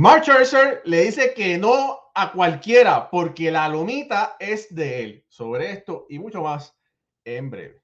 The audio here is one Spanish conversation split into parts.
Mark Scherzer le dice que no a cualquiera porque la lomita es de él. Sobre esto y mucho más en breve.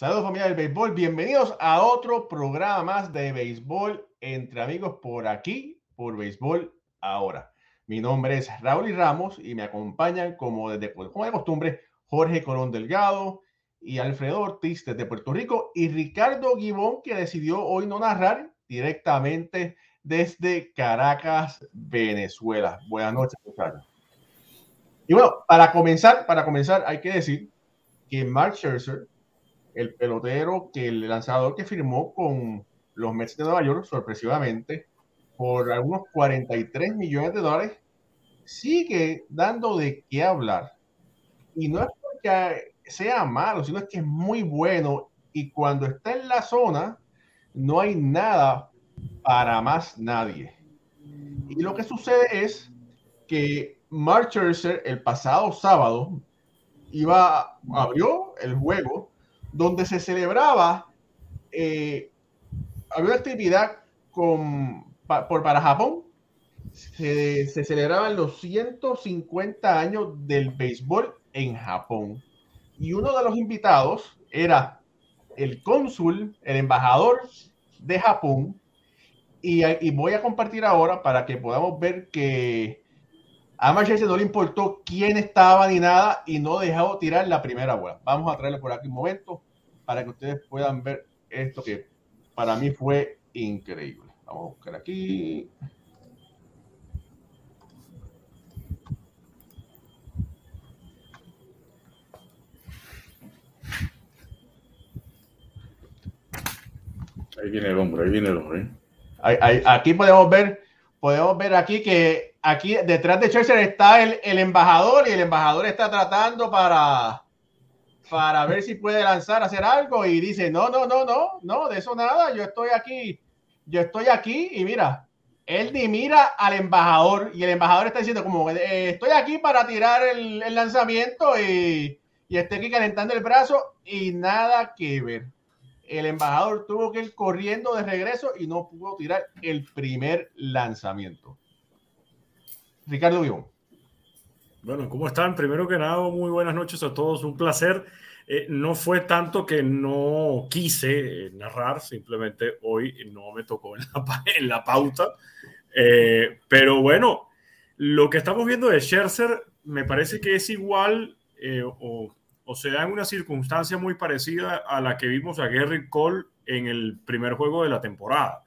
Saludos familia del béisbol, bienvenidos a otro programa más de béisbol entre amigos por aquí, por béisbol ahora. Mi nombre es Raúl y Ramos y me acompañan como de costumbre Jorge Colón Delgado y Alfredo Ortiz desde Puerto Rico y Ricardo Gibón que decidió hoy no narrar directamente desde Caracas, Venezuela. Buenas noches, muchachos. Y bueno, para comenzar, para comenzar hay que decir que Mark Scherzer el pelotero que el lanzador que firmó con los Mets de Nueva York, sorpresivamente, por algunos 43 millones de dólares, sigue dando de qué hablar. Y no es porque sea malo, sino es que es muy bueno y cuando está en la zona no hay nada para más nadie. Y lo que sucede es que Mark Scherzer el pasado sábado iba abrió el juego donde se celebraba, eh, había una actividad por, para Japón, se, celebraban los 150 años del béisbol en Japón. Y uno de los invitados era el cónsul, el embajador de Japón. Y voy a compartir ahora para que podamos ver que a Manchester no le importó quién estaba ni nada y no dejó tirar la primera bola. Vamos a traerle por aquí un momento para que ustedes puedan ver esto que para mí fue increíble. Vamos a buscar aquí. Ahí viene el hombre, ahí viene el hombre. aquí podemos ver, podemos ver aquí que aquí detrás de Churchill está el, el, embajador y el embajador está tratando para, para ver si puede lanzar, hacer algo y dice, no, no, no, no, no, de eso nada, yo estoy aquí, yo estoy aquí y mira, él ni mira al embajador y el embajador está diciendo como, eh, estoy aquí para tirar el, el lanzamiento y, y estoy aquí calentando el brazo y nada que ver. El embajador tuvo que ir corriendo de regreso y no pudo tirar el primer lanzamiento. Ricardo Guión. Bueno, ¿cómo están? Primero que nada, muy buenas noches a todos. Un placer. Eh, no fue tanto que no quise eh, narrar, simplemente hoy no me tocó en la, pauta. Eh, pero bueno, lo que estamos viendo de Scherzer me parece que es igual o, o, se da en una circunstancia muy parecida a la que vimos a Gary Cole en el primer juego de la temporada,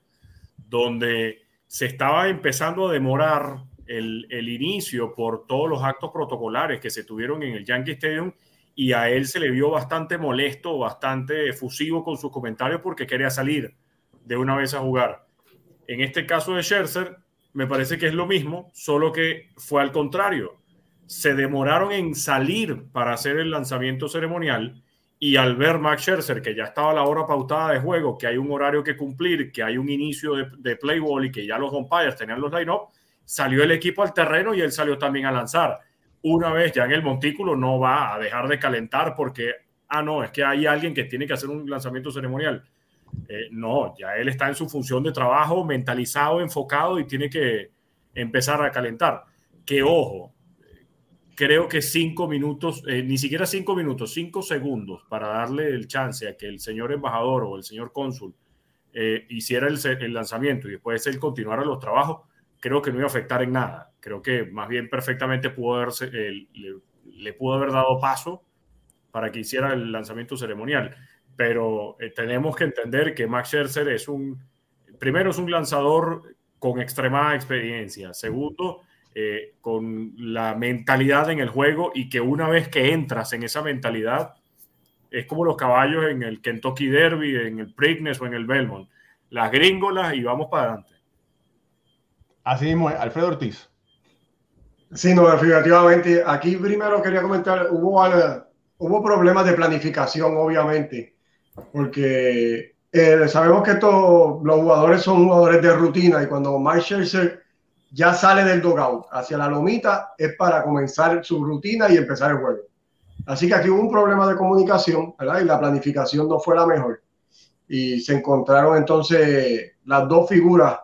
donde se estaba empezando a demorar el, inicio por todos los actos protocolares que se tuvieron en el Yankee Stadium y a él se le vio bastante molesto, bastante efusivo con sus comentarios porque quería salir de una vez a jugar. En este caso de Scherzer, me parece que es lo mismo, solo que fue al contrario. Se demoraron en salir para hacer el lanzamiento ceremonial y al ver Max Scherzer que ya estaba la hora pautada de juego, que hay un horario que cumplir, que hay un inicio de, de play ball y que ya los umpires tenían los line-up, salió el equipo al terreno y él salió también a lanzar. Una vez ya en el montículo no va a dejar de calentar porque, ah, no, es que hay alguien que tiene que hacer un lanzamiento ceremonial. Eh, no, ya él está en su función de trabajo, mentalizado, enfocado y tiene que empezar a calentar. Que ojo, creo que cinco minutos, eh, ni siquiera cinco minutos, cinco segundos para darle el chance a que el señor embajador o el señor cónsul eh, hiciera el, el, lanzamiento y después él continuara los trabajos, creo que no iba a afectar en nada. Creo que más bien perfectamente pudo haberse, eh, le, pudo haber dado paso para que hiciera el lanzamiento ceremonial. Pero eh, tenemos que entender que Max Scherzer es un, primero es un lanzador con extremada experiencia. Segundo, eh, con la mentalidad en el juego y que una vez que entras en esa mentalidad, es como los caballos en el Kentucky Derby, en el Preakness o en el Belmont. Las gringolas y vamos para adelante. Así mismo, Alfredo Ortiz. Sí, no, definitivamente. Aquí primero quería comentar, hubo, hubo problemas de planificación, obviamente, porque eh, sabemos que estos, los jugadores son jugadores de rutina y cuando Mike Scherzer ya sale del dugout hacia la lomita es para comenzar su rutina y empezar el juego. Así que aquí hubo un problema de comunicación, ¿verdad? Y la planificación no fue la mejor. Y se encontraron entonces las dos figuras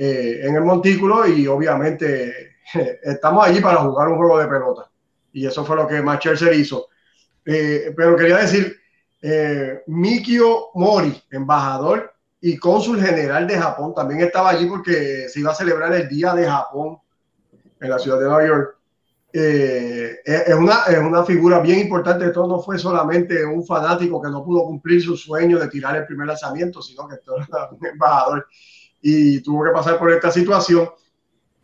eh, en el montículo y obviamente estamos allí para jugar un juego de pelota. Y eso fue lo que Max Scherzer hizo. Eh, pero quería decir, eh, Mikio Mori, embajador y cónsul general de Japón, también estaba allí porque se iba a celebrar el Día de Japón en la ciudad de Nueva York. Eh, es, una, es una figura bien importante. Esto no fue solamente un fanático que no pudo cumplir su sueño de tirar el primer lanzamiento, sino que esto era un embajador y tuvo que pasar por esta situación.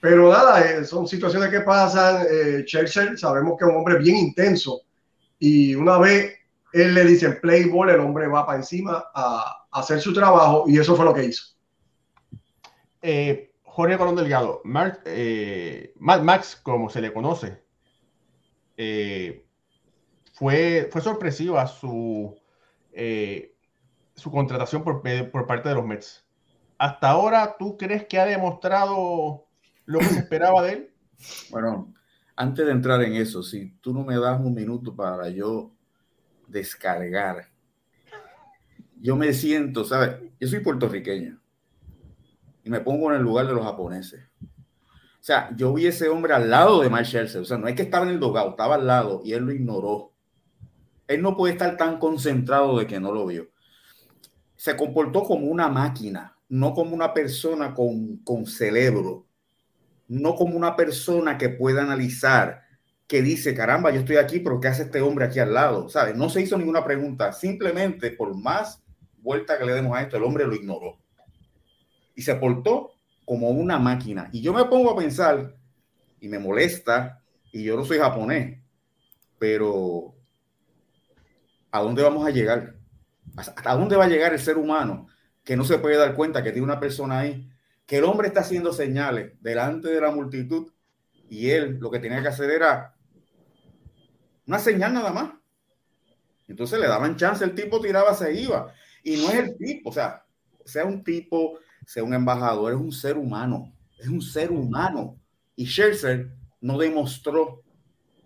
Pero nada, eh, son situaciones que pasan. Eh, Churchill sabemos que es un hombre bien intenso y una vez él le dice play ball, el hombre va para encima a, hacer su trabajo y eso fue lo que hizo. Eh, Jorge Colón Delgado, eh, Max, como se le conoce, eh, fue, fue sorpresiva su, su contratación por, por parte de los Mets. Hasta ahora, ¿tú crees que ha demostrado lo que se esperaba de él? Bueno, antes de entrar en eso, si tú no me das un minuto para yo descargar. Yo me siento, ¿sabes? Yo soy puertorriqueño y me pongo en el lugar de los japoneses. O sea, yo vi ese hombre al lado de Mike Scherzer. O sea, no es que estaba en el dogado, estaba al lado y él lo ignoró. Él no puede estar tan concentrado de que no lo vio. Se comportó como una máquina, no como una persona con, con cerebro, no como una persona que pueda analizar que dice, caramba, yo estoy aquí, pero ¿qué hace este hombre aquí al lado? ¿Sabes? No se hizo ninguna pregunta, simplemente por más vuelta que le demos a esto, el hombre lo ignoró. Y se portó como una máquina. Y yo me pongo a pensar, y me molesta, y yo no soy japonés, pero ¿a dónde vamos a llegar? ¿Hasta dónde va a llegar el ser humano que no se puede dar cuenta que tiene una persona ahí, que el hombre está haciendo señales delante de la multitud y él lo que tenía que hacer era una señal nada más. Entonces le daban chance, el tipo tiraba, se iba. Y no es el tipo, o sea, sea un tipo, sea un embajador, es un ser humano, es un ser humano. Y Scherzer no demostró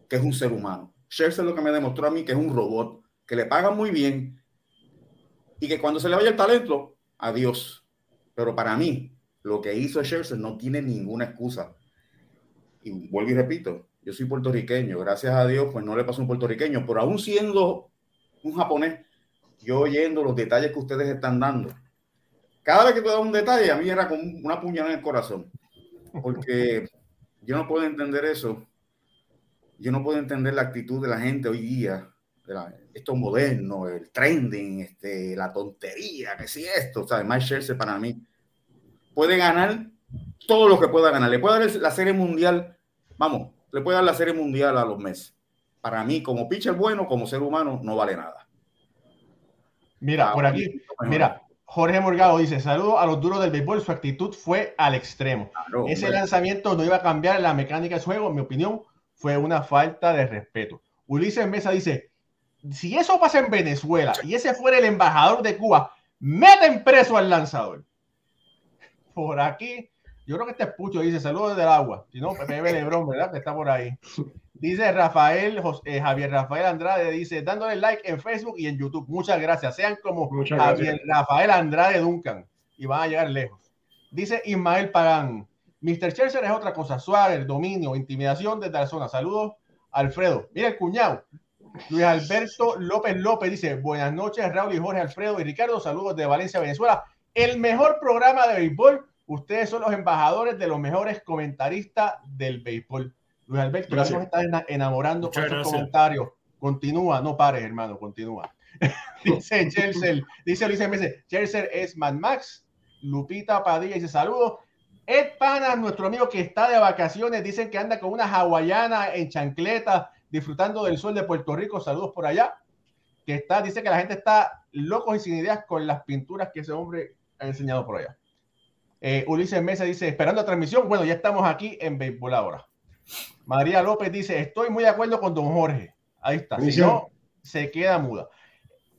que es un ser humano. Scherzer lo que me demostró a mí que es un robot, que le pagan muy bien y que cuando se le vaya el talento, adiós. Pero para mí, lo que hizo Scherzer no tiene ninguna excusa. Y vuelvo y repito, yo soy puertorriqueño, gracias a Dios, pues no le pasó un puertorriqueño, pero aún siendo un japonés, yo oyendo los detalles que ustedes están dando, cada vez que tú das un detalle, a mí era como una puñalada en el corazón, porque yo no puedo entender eso, yo no puedo entender la actitud de la gente hoy día, esto moderno, el trending, este, la tontería, que si esto, o sea, Mike Scherzer para mí puede ganar todo lo que pueda ganar, le puede dar la serie mundial, vamos, le puede dar la serie mundial a los meses. Para mí, como pitcher bueno, como ser humano, no vale nada. Mira, ah, por aquí, mira, Jorge Morgado dice: Saludos a los duros del béisbol. Su actitud fue al extremo. Ese lanzamiento no iba a cambiar la mecánica del juego. En mi opinión, fue una falta de respeto. Ulises Mesa dice: Si eso pasa en Venezuela y ese fuera el embajador de Cuba, meten preso al lanzador. Por aquí, yo creo que este Pucho dice saludos del agua. Si no, bebe Lebrón, ¿verdad? Que está por ahí. Dice Rafael, eh, Javier Rafael Andrade, dice dándole like en Facebook y en YouTube. Muchas gracias. Sean como Javier Rafael Andrade Duncan y van a llegar lejos. Dice Ismael Pagán. Mr. Scherzer es otra cosa. Suárez, dominio, intimidación desde la zona. Saludos, Alfredo. Mira el cuñado. Luis Alberto López López dice: Buenas noches, Raúl y Jorge Alfredo y Ricardo. Saludos de Valencia, Venezuela. El mejor programa de béisbol Ustedes son los embajadores de los mejores comentaristas del béisbol. Luis Alberto, gracias. nos estás enamorando con esos comentarios. Continúa, no pares, hermano, continúa. dice Chelsea, dice Luis M. Chelsea es Mad Max. Lupita Padilla dice saludos. Ed Pana, nuestro amigo que está de vacaciones, dicen que anda con una hawaiana en chancleta, disfrutando del sol de Puerto Rico. Saludos por allá. Que está, dice que la gente está locos y sin ideas con las pinturas que ese hombre ha enseñado por allá. Eh, Ulises Mesa dice, esperando la transmisión. Bueno, ya estamos aquí en Béisbol ahora. María López dice, estoy muy de acuerdo con don Jorge. Ahí está. Si no, se queda muda.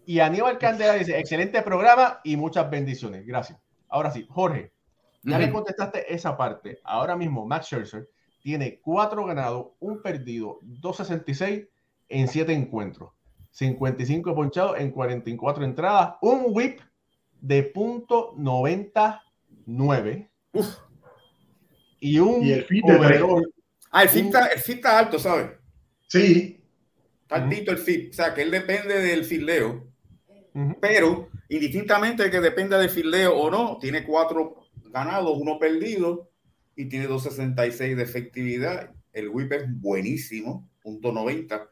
Y Aníbal Candela dice, excelente programa y muchas bendiciones. Gracias. Ahora sí, Jorge, ya le contestaste esa parte. Ahora mismo Max Scherzer tiene cuatro ganados, un perdido, 2.66 en siete encuentros, 55 ponchados en 44 entradas, un whip de punto 99 y un y el fit de Ah, el fit, está, el fit está alto, ¿sabes? Sí. Está altito el fit. O sea, que él depende del fileo. Pero, indistintamente de que dependa del fileo o no, tiene cuatro ganados, uno perdido y tiene 2.66 de efectividad. El whip es buenísimo, punto 90.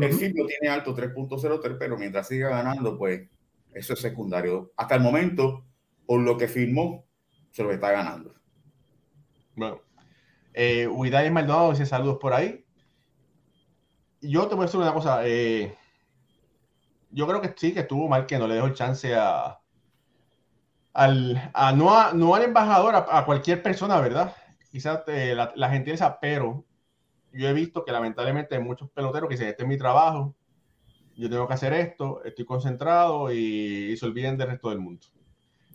El fit lo tiene alto, 3.03, pero mientras siga ganando, pues eso es secundario. Hasta el momento, por lo que firmó, se lo está ganando. Bueno, eh, Maldonado dice saludos por ahí. Yo te voy a decir una cosa. Eh, yo creo que sí, que estuvo mal que no le dejó el chance a, al, a, no, no al embajador, a, cualquier persona, ¿verdad? Quizás eh, la, la, gentileza, pero yo he visto que lamentablemente hay muchos peloteros que dicen, este es mi trabajo, yo tengo que hacer esto, estoy concentrado y, y se olviden del resto del mundo.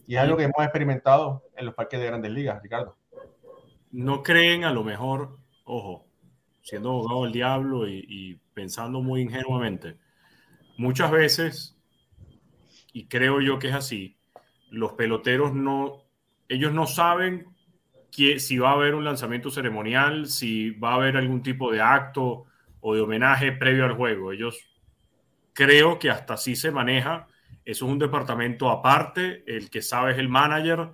Y es algo que hemos experimentado en los parques de grandes ligas, Ricardo. No creen a lo mejor, ojo, siendo abogado del diablo y, y pensando muy ingenuamente, muchas veces, y creo yo que es así, los peloteros no, ellos no saben si va a haber un lanzamiento ceremonial, si va a haber algún tipo de acto o de homenaje previo al juego. Ellos creo que hasta así se maneja. Eso es un departamento aparte, el que sabe es el manager.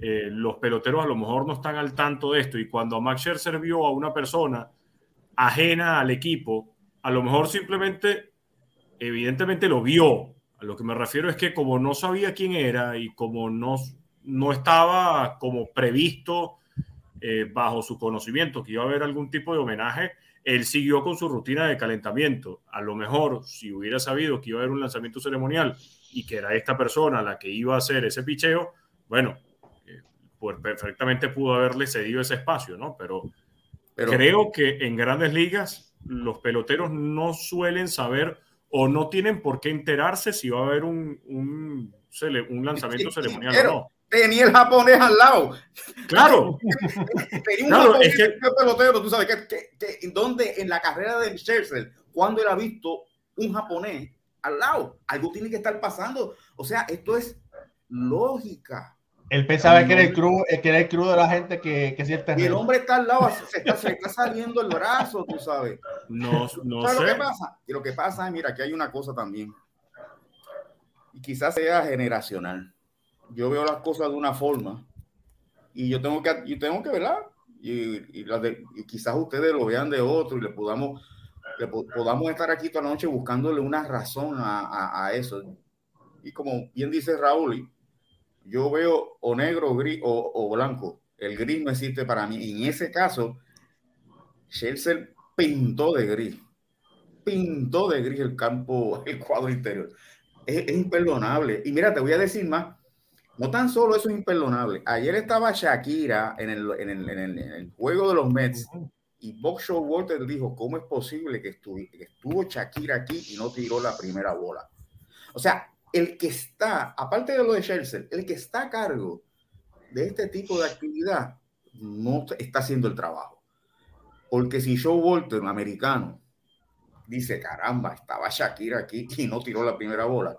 Eh, los peloteros a lo mejor no están al tanto de esto y cuando Max Scherzer vio a una persona ajena al equipo, a lo mejor simplemente evidentemente lo vio. A lo que me refiero es que como no sabía quién era y como no, no estaba como previsto eh, bajo su conocimiento que iba a haber algún tipo de homenaje, él siguió con su rutina de calentamiento. A lo mejor, si hubiera sabido que iba a haber un lanzamiento ceremonial y que era esta persona la que iba a hacer ese picheo, bueno, eh, pues perfectamente pudo haberle cedido ese espacio, ¿no? Pero, Pero creo que en grandes ligas los peloteros no suelen saber o no tienen por qué enterarse si va a haber un, un, un lanzamiento ceremonial o no. Tenía el japonés al lado. Claro. Tenía un japonés es que... pelotero, tú sabes que, que, donde en la carrera de Scherzer, cuando él ha visto un japonés al lado, algo tiene que estar pasando. O sea, esto es lógica. Él pensaba que era el crudo, que era el crudo de la gente que, que el Y el hombre está al lado, se está, se está saliendo el brazo, tú sabes. No, no ¿Sabes sé. lo que pasa? Y lo que pasa es, mira, aquí hay una cosa también. Y quizás sea generacional. Yo veo las cosas de una forma y yo tengo que, yo tengo que verla. Y, y, y, quizás ustedes lo vean de otro y le podamos, le podamos estar aquí toda la noche buscándole una razón a, a, a eso. Y como bien dice Raúl, yo veo o negro gris, o, o, blanco. El gris no existe para mí. En ese caso, Chelsea pintó de gris. Pintó de gris el campo, el cuadro interior. Es, es, imperdonable. Y mira, te voy a decir más. No tan solo eso es imperdonable. Ayer estaba Shakira en el, en el, en el, en el juego de los Mets y Bob Walter dijo, ¿cómo es posible que estuvo, que estuvo Shakira aquí y no tiró la primera bola? O sea, el que está, aparte de lo de Chelsea, el que está a cargo de este tipo de actividad no está haciendo el trabajo. Porque si Joe Walter, un americano, dice, caramba, estaba Shakira aquí y no tiró la primera bola.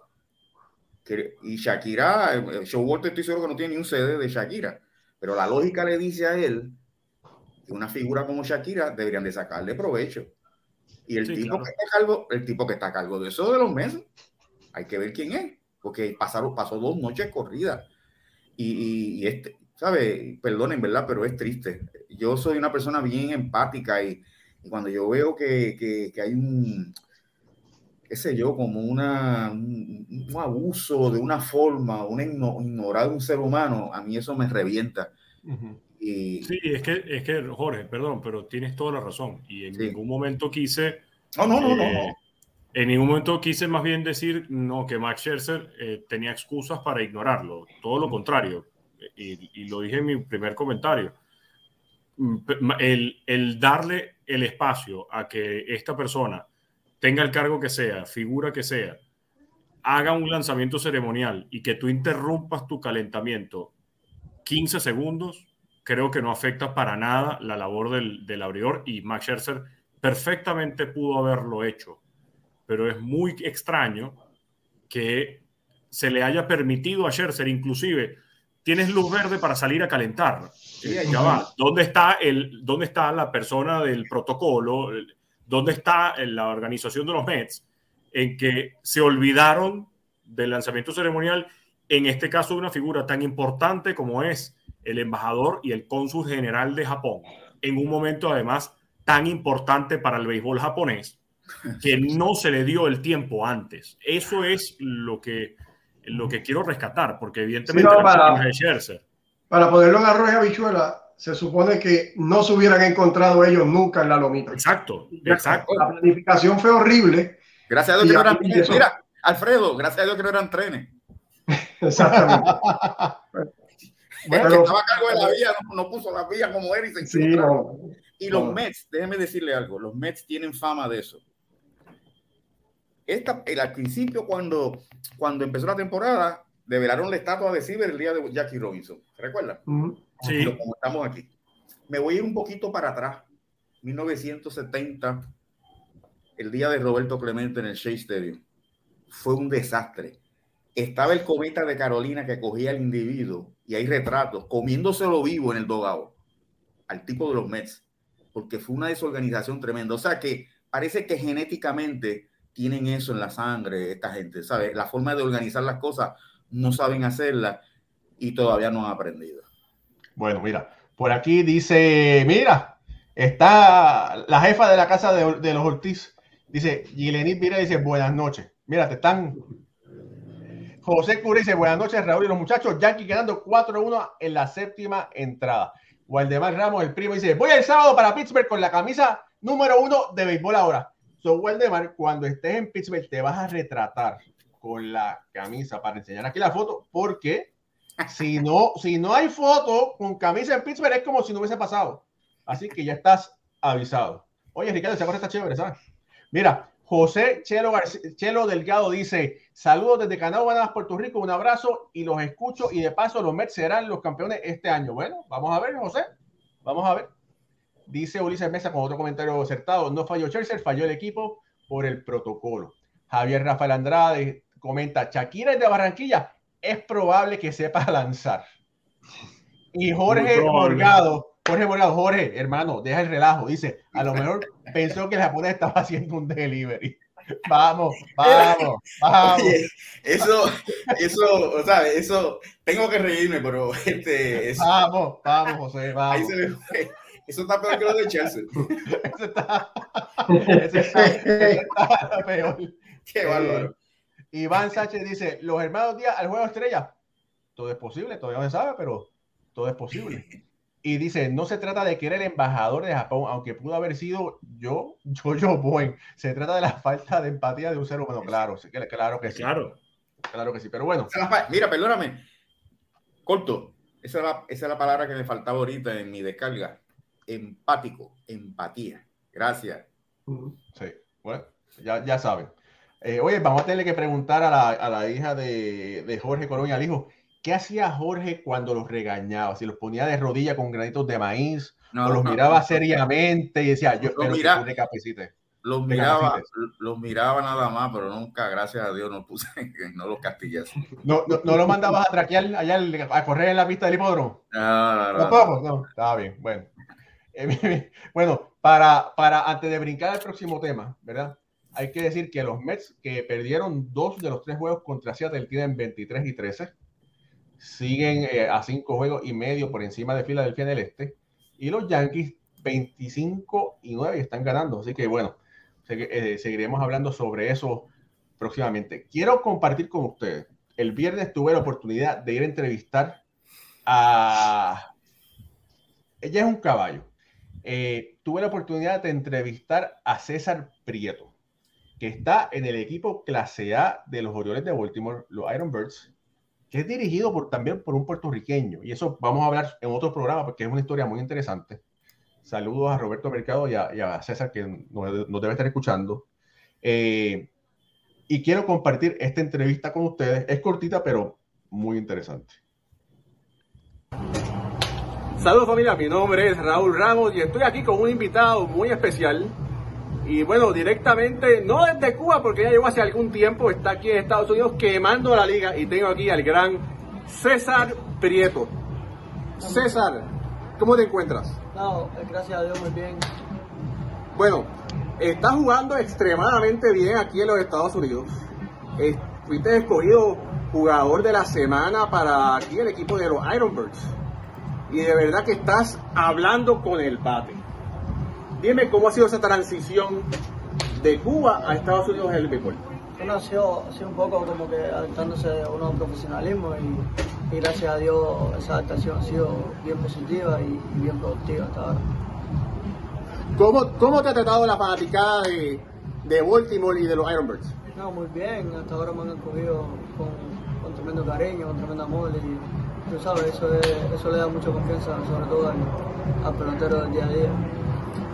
Y Shakira, eh, Joe Walter estoy seguro que no tiene ni un CD de Shakira, pero la lógica le dice a él que una figura como Shakira deberían de sacarle provecho. Y el, sí, tipo, claro. que está a cargo, el tipo que está a cargo de eso de los meses hay que ver quién es, porque pasaron, pasó dos noches corridas. Y, y, y este, ¿sabe? Perdonen, ¿verdad? Pero es triste. Yo soy una persona bien empática y, y cuando yo veo que, que, que, hay un, qué sé yo, como una, un, un abuso de una forma, una igno, ignorar un ser humano, a mí eso me revienta. Uh -huh. y, Y... Sí, es que, es que, Jorge, perdón, pero tienes toda la razón. Y en ningún momento quise. No, no, no, no, eh, En ningún momento quise más bien decir no, que Max Scherzer eh, tenía excusas para ignorarlo. Todo lo contrario. Y, y, lo dije en mi primer comentario. Mm, el, el darle el espacio a que esta persona tenga el cargo que sea, figura que sea, haga un lanzamiento ceremonial y que tú interrumpas tu calentamiento 15 segundos, creo que no afecta para nada la labor del, del abridor y Max Scherzer perfectamente pudo haberlo hecho, pero es muy extraño que se le haya permitido a Scherzer, inclusive, tienes luz verde para salir a calentar. ya va. ¿Dónde está, el, ¿Dónde está la persona del protocolo? ¿Dónde está la organización de los Mets? En que se olvidaron del lanzamiento ceremonial, en este caso de una figura tan importante como es el embajador y el cónsul general de Japón, en un momento además tan importante para el béisbol japonés, que no se le dio el tiempo antes. Eso es lo que, lo que quiero rescatar, porque evidentemente para, para ponerlo en arroz y habichuela, se supone que no se hubieran encontrado ellos nunca en la lomita. Exacto, exacto. La planificación fue horrible. Gracias a Dios que no eran trenes. Mira, Alfredo, gracias a Dios que no eran trenes. Exactamente. bueno, que estaba a cargo de la vía, no, puso la vía como él y se sí, Y los Mets, déjeme decirle algo, los Mets tienen fama de eso. Esta, el, al principio, cuando, cuando empezó la temporada, develaron la estatua de Ciber el día de Jackie Robinson. ¿Se recuerda? Sí. como estamos aquí. Me voy a ir un poquito para atrás. 1970, el día de Roberto Clemente en el Shea Stadium. Fue un desastre. Estaba el cometa de Carolina que cogía al individuo y hay retratos comiéndoselo vivo en el dogado al tipo de los Mets, porque fue una desorganización tremenda. O sea que parece que genéticamente tienen eso en la sangre esta gente, ¿sabes? La forma de organizar las cosas no saben hacerla y todavía no han aprendido. Bueno, mira, por aquí dice, mira, está la jefa de la casa de, los Ortiz, dice, Gilenit mira, dice, buenas noches. Mira, te están... José Cura dice, buenas noches, Raúl y los muchachos, Yankee quedando 4-1 en la séptima entrada. Waldemar Ramos, el primo, dice, voy el sábado para Pittsburgh con la camisa número uno de béisbol ahora. So, Waldemar, cuando estés en Pittsburgh, te vas a retratar con la camisa para enseñar aquí la foto, porque si no, si no hay foto con camisa en Pittsburgh, es como si no hubiese pasado. Así que ya estás avisado. Oye, Ricardo, esa cosa está chévere, ¿sabes? Mira, José Chelo, Chelo Delgado dice: Saludos desde Canadá, Puerto Rico, un abrazo y los escucho. Y de paso, los Mets serán los campeones este año. Bueno, vamos a ver, José. Vamos a ver. Dice Ulises Mesa con otro comentario acertado: No falló Chelsea, falló el equipo por el protocolo. Javier Rafael Andrade comenta: Shakira es de Barranquilla es probable que sepa lanzar. Y Jorge Morgado, Jorge Morgado, Jorge, hermano, deja el relajo. Dice, a lo mejor pensó que el japonés estaba haciendo un delivery. Vamos, vamos, vamos. eso, eso, o sea, eso, tengo que reírme, pero este. Vamos, vamos, José, vamos. Ahí se me fue. Eso está peor que lo de Chelsea. eso está, eso está, está peor. Qué bárbaro. Iván Sánchez dice, los hermanos Díaz al juego estrella. Todo es posible, todavía no se sabe, pero todo es posible. Y dice, no se trata de que era el embajador de Japón, aunque pudo haber sido yo, yo, yo, buen. Se trata de la falta de empatía de un ser humano. Claro, sí, claro que sí. Claro. Claro que sí, pero bueno. Mira, perdóname. Corto. Esa es, la, esa es la palabra que me faltaba ahorita en mi descarga. Empático, empatía. Gracias. Sí, bueno, ya, ya saben. Eh, oye, vamos a tener que preguntar a la, a la hija de, de, Jorge Coroña, al hijo, ¿qué hacía Jorge cuando los regañaba? Si los ponía de rodilla con granitos de maíz, o los miraba seriamente y decía, yo espero mira, que. Los miraba, los miraba nada más, pero nunca, gracias a Dios, no puse, no los castillé. ¿No, no, no lo mandabas a traquear allá a correr en la pista del hipódromo? No, no, no. No, está bien, bueno. Eh, bueno, para, para antes de brincar al próximo tema, ¿verdad? Hay que decir que los Mets, que perdieron dos de los tres juegos contra Seattle, tienen 23 y 13. Siguen eh, a cinco juegos y medio por encima de Filadelfia en el este. Y los Yankees, 25 y 9, están ganando. Así que bueno, eh, seguiremos hablando sobre eso próximamente. Quiero compartir con ustedes. El viernes tuve la oportunidad de ir a entrevistar a ella es un caballo. Eh, tuve la oportunidad de entrevistar a César Prieto, que está en el equipo clase A de los Orioles de Baltimore, los Ironbirds, que es dirigido por, también por un puertorriqueño. Y eso vamos a hablar en otro programa porque es una historia muy interesante. Saludos a Roberto Mercado y a, César que nos, debe estar escuchando. Eh, y quiero compartir esta entrevista con ustedes. Es cortita, pero muy interesante. Saludos familia, mi nombre es Raúl Ramos y estoy aquí con un invitado muy especial. Y bueno, directamente, no desde Cuba, porque ya llegó hace algún tiempo, está aquí en Estados Unidos quemando la liga y tengo aquí al gran César Prieto. César, ¿cómo te encuentras? No, gracias a Dios muy bien. Bueno, estás jugando extremadamente bien aquí en los Estados Unidos. Fuiste escogido jugador de la semana para aquí el equipo de los Ironbirds y de verdad que estás hablando con el bate. Dime cómo ha sido esa transición de Cuba a Estados Unidos en el béisbol. Bueno, ha sido, un poco como que adaptándose a un profesionalismo y, gracias a Dios esa adaptación ha sido bien positiva y, bien productiva hasta ahora. ¿Cómo, ¿Cómo, te ha tratado la fanaticada de, de Baltimore y de los Ironbirds? No, muy bien, hasta ahora me han acogido con, con tremendo cariño, con tremendo amor y tú sabes, eso, eso le da mucha confianza, sobre todo al, pelotero del día a día.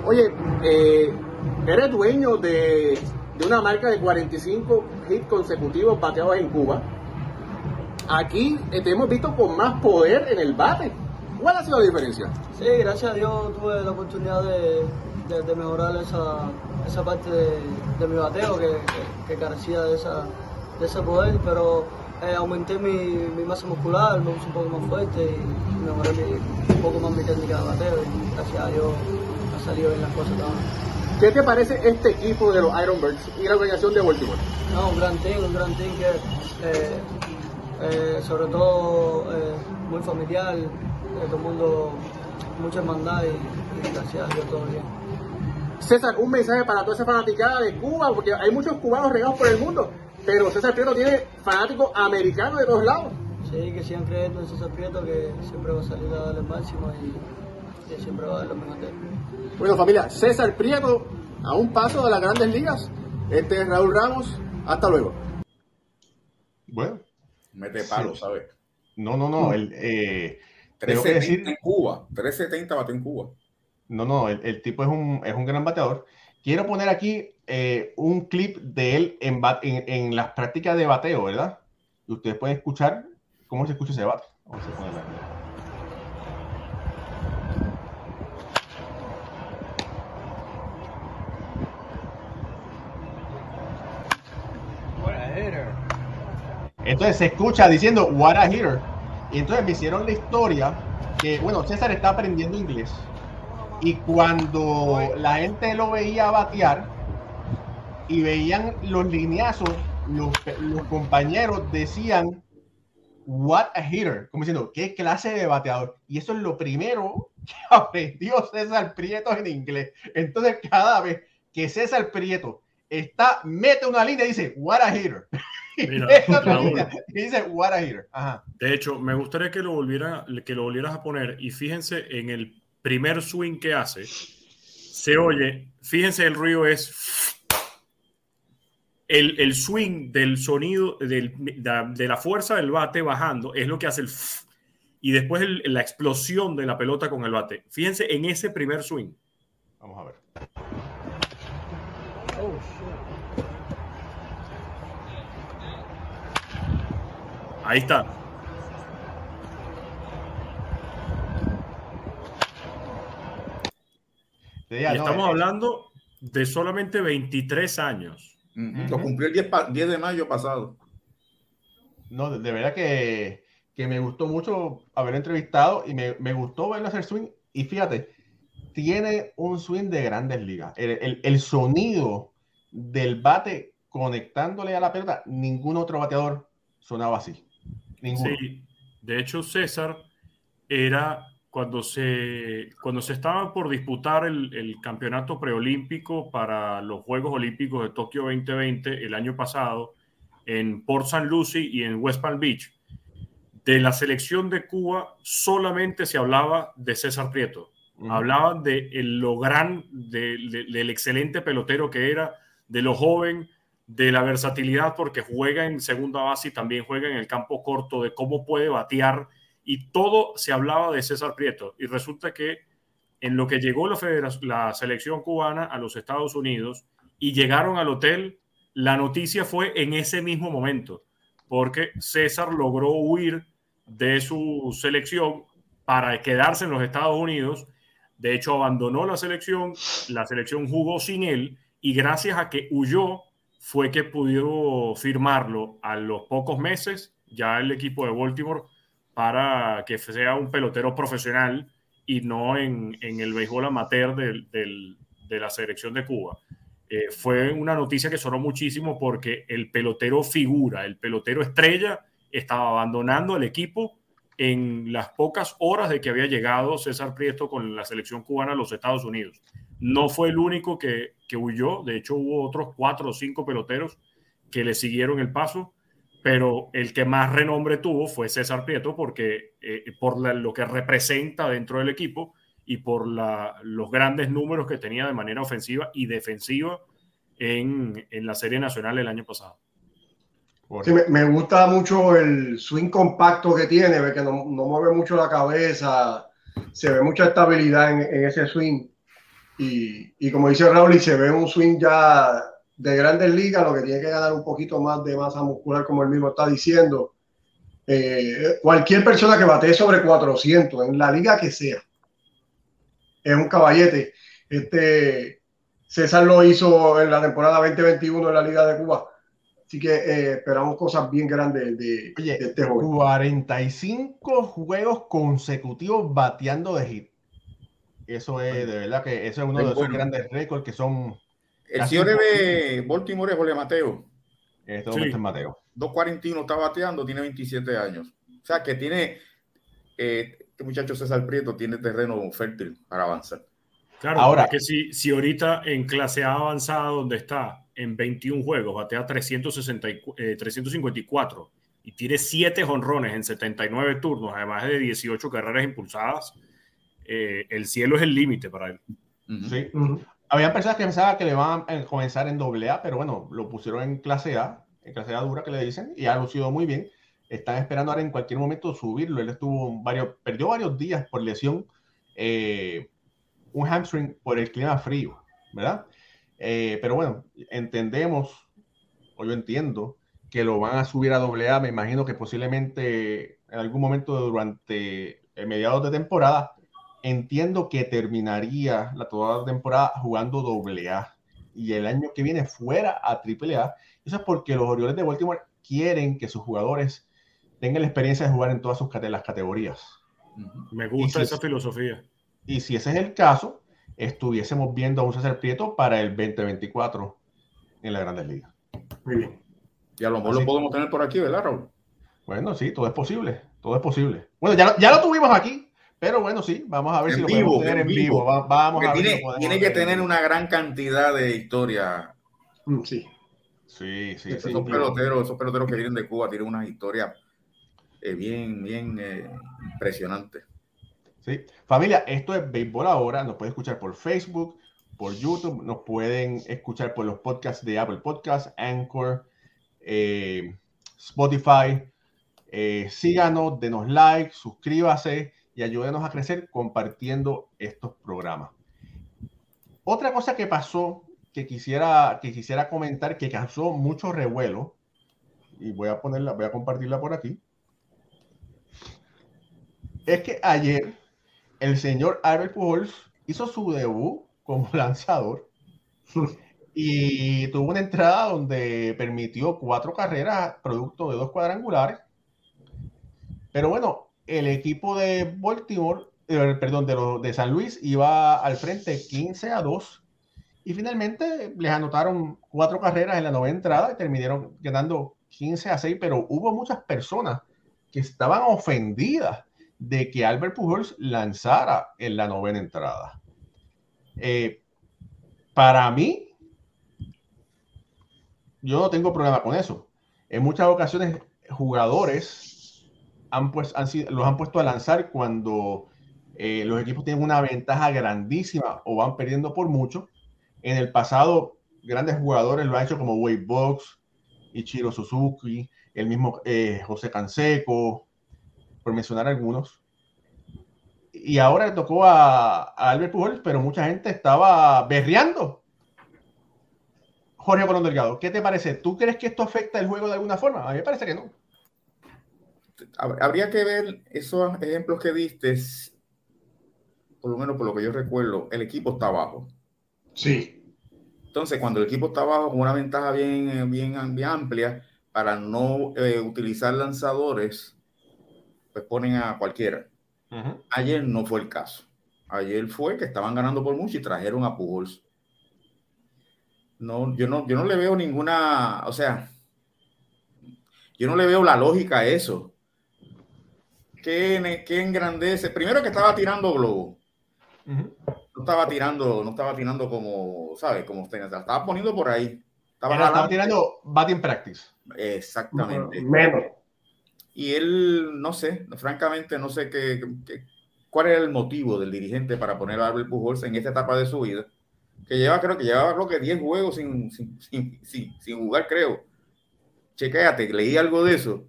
Oye, eh, eres dueño de, de, una marca de 45 hits consecutivos bateados en Cuba. Aquí te hemos visto con más poder en el bate. ¿Cuál ha sido la diferencia? Sí, gracias a Dios tuve la oportunidad de, de, mejorar esa, esa parte de, de mi bateo que, que, carecía de, esa, de ese poder, pero eh, aumenté mi, mi, masa muscular, me puse un poco más fuerte y mejoré mi, un poco más mi técnica de bateo y gracias a Dios ha salido bien las cosas también. ¿Qué te parece este equipo de los Ironbirds y la organización de Baltimore? No, un gran team, un gran team que eh, eh, sobre todo muy familiar, todo el mundo, mucha hermandad y, y gracias a Dios todo bien. César, un mensaje para toda esa fanaticada de Cuba, porque hay muchos cubanos regados por el mundo. Pero César Prieto tiene fanáticos americanos de todos lados. Sí, que sigan creyendo en César Prieto, que siempre va a salir a darle el máximo y que siempre va a dar lo mejor de él. Bueno, familia, César Prieto a un paso de las grandes ligas. Este es Raúl Ramos. Hasta luego. Bueno. Mete palo, ¿sabes? No, no, no. El, eh, 370 decir... en Cuba. 370 bate en Cuba. No, no, el, el, tipo es un, es un gran bateador. Quiero poner aquí eh, un clip de él en, en, las prácticas de bateo, ¿verdad? Y ustedes pueden escuchar cómo se escucha ese bate. Vamos a ponerlo aquí. Entonces se escucha diciendo what a hitter. Y entonces me hicieron la historia que, bueno, César está aprendiendo inglés. Y cuando la gente lo veía batear, y veían los lineazos, los, los compañeros decían, what a hitter, como diciendo, qué clase de bateador. Y eso es lo primero que aprendió César Prieto en inglés. Entonces, cada vez que César Prieto está, mete una línea y dice, what a hitter. y dice, what a hitter. De hecho, me gustaría que lo, volviera, que lo volvieras a poner y fíjense en el primer swing que hace, se oye, fíjense, el ruido es el, swing del sonido, de, la fuerza del bate bajando, es lo que hace el... y después la explosión de la pelota con el bate. Fíjense en ese primer swing. Vamos a ver. Ahí está. Estamos hablando de solamente 23 años. Lo cumplió el 10, de mayo pasado. No, de, verdad que, que, me gustó mucho haber entrevistado y me, me, gustó verlo hacer swing. Y fíjate, tiene un swing de grandes ligas. El, el, el, sonido del bate conectándole a la pelota, ningún otro bateador sonaba así. Ninguno. Sí, de hecho, César era cuando se, cuando se estaba por disputar el, el, campeonato preolímpico para los Juegos Olímpicos de Tokio 2020 el año pasado en Port St. Lucie y en West Palm Beach, de la selección de Cuba solamente se hablaba de César Prieto. Hablaban de lo gran, del excelente pelotero que era, de lo joven, de la versatilidad porque juega en segunda base y también juega en el campo corto, de cómo puede batear y todo se hablaba de César Prieto. Y resulta que en lo que llegó la, selección cubana a los Estados Unidos y llegaron al hotel, la noticia fue en ese mismo momento, porque César logró huir de su selección para quedarse en los Estados Unidos. De hecho, abandonó la selección, la selección jugó sin él y gracias a que huyó fue que pudo firmarlo a los pocos meses ya el equipo de Baltimore para que sea un pelotero profesional y no en, el béisbol amateur de la selección de Cuba. Eh, fue una noticia que sonó muchísimo porque el pelotero figura, el pelotero estrella, estaba abandonando el equipo en las pocas horas de que había llegado César Prieto con la selección cubana a los Estados Unidos. No fue el único que, que huyó, de hecho hubo otros cuatro o cinco peloteros que le siguieron el paso, pero el que más renombre tuvo fue César Prieto porque eh, por lo que representa dentro del equipo y por los grandes números que tenía de manera ofensiva y defensiva en, en la Serie Nacional el año pasado. Sí, me, gusta mucho el swing compacto que tiene, ve que no, no, mueve mucho la cabeza, se ve mucha estabilidad en, en ese swing. Y, y, como dice Raúl, y se ve un swing ya de grandes ligas, lo que tiene que ganar un poquito más de masa muscular, como él mismo está diciendo. Eh, cualquier persona que bate sobre 400, en la liga que sea, es un caballete. Este, César lo hizo en la temporada 2021 en la Liga de Cuba. Así que eh, esperamos cosas bien grandes de, este juego. 45 juegos consecutivos bateando de hit. Eso es, de verdad que eso es uno de esos grandes récords que son. El señor de Baltimore es Jorge Mateo. Este sí. es Mateo. 2.41 está bateando, tiene 27 años. O sea que tiene, eh, este muchacho César Prieto tiene terreno fértil para avanzar. Claro, ahora que si, si ahorita en clase A avanzada donde está en 21 juegos, batea 360, 354 eh, y tiene 7 honrones en 79 turnos, además de 18 carreras impulsadas, eh, el cielo es el límite para él. Sí. Había personas que pensaban que le van a comenzar en doble A, pero bueno, lo pusieron en clase A, en clase A dura que le dicen, y ha lucido muy bien. Están esperando ahora en cualquier momento subirlo. Él estuvo varios, perdió varios días por lesión, eh, un hamstring por el clima frío, ¿verdad? Eh, pero bueno, entendemos, o yo entiendo, que lo van a subir a doble A. Me imagino que posiblemente en algún momento durante el mediados de temporada entiendo que terminaría la toda temporada jugando doble A y el año que viene fuera a triple A. Eso es porque los Orioles de Baltimore quieren que sus jugadores tengan la experiencia de jugar en todas sus las categorías. Me gusta esa filosofía. Y si ese es el caso, estuviésemos viendo a un César Prieto para el 2024 en la Grandes Ligas. Muy bien. Y a lo mejor lo podemos tener por aquí, ¿verdad, Raúl? Bueno, sí, todo es posible. Todo es posible. Bueno, ya, ya lo tuvimos aquí. Pero bueno, sí, vamos a ver si lo podemos tener en vivo. vamos a tiene, tiene que tener una gran cantidad de historia. Mm, sí. Sí, sí, esos, peloteros, esos peloteros que vienen de Cuba tienen una historia eh, bien, bien eh, impresionante. Sí. Familia, esto es Béisbol Ahora. Nos pueden escuchar por Facebook, por YouTube. Nos pueden escuchar por los podcasts de Apple Podcasts, Anchor, eh, Spotify. síganos, denos like, suscríbase y ayúdenos a crecer compartiendo estos programas. Otra cosa que pasó que quisiera, que quisiera comentar que causó mucho revuelo, y voy a ponerla, voy a compartirla por aquí, es que ayer el señor Albert Pujols hizo su debut como lanzador y tuvo una entrada donde permitió cuatro carreras producto de dos cuadrangulares. Pero bueno, el equipo de Baltimore, eh, perdón, de, de San Luis iba al frente 15 a 2 y finalmente les anotaron cuatro carreras en la novena entrada y terminaron ganando 15 a 6, pero hubo muchas personas que estaban ofendidas de que Albert Pujols lanzara en la novena entrada. Eh, para mí, yo no tengo problema con eso. En muchas ocasiones, jugadores han, pues, han, los han puesto a lanzar cuando eh, los equipos tienen una ventaja grandísima o van perdiendo por mucho. En el pasado, grandes jugadores lo han hecho como Wade Box, Ichiro Suzuki, el mismo eh, José Canseco, por mencionar algunos. Y ahora le tocó a, a Albert Pujols, pero mucha gente estaba berreando. Jorge Colón Delgado, ¿qué te parece? ¿Tú crees que esto afecta el juego de alguna forma? A mí me parece que no. Habría que ver esos ejemplos que diste, por lo menos por lo que yo recuerdo, el equipo está abajo. Sí. Entonces, cuando el equipo está abajo con una ventaja bien, bien, bien amplia, para no eh, utilizar lanzadores, pues ponen a cualquiera. Ayer no fue el caso. Ayer fue que estaban ganando por mucho y trajeron a Pujols. No, yo no, yo no le veo ninguna, o sea, yo no le veo la lógica a eso. ¿Qué, qué engrandece? Primero que estaba tirando globo. No estaba tirando, no estaba tirando como, ¿sabes? Como usted estaba poniendo por ahí. Estaba, estaba tirando batting practice. Exactamente. Menos. Y él, no sé, francamente, no sé qué, cuál era el motivo del dirigente para poner a Albert Pujols en esta etapa de su vida, que lleva, creo que llevaba, creo que 10 juegos sin, sin, sin, sin, jugar, creo. Chequéate, leí algo de eso.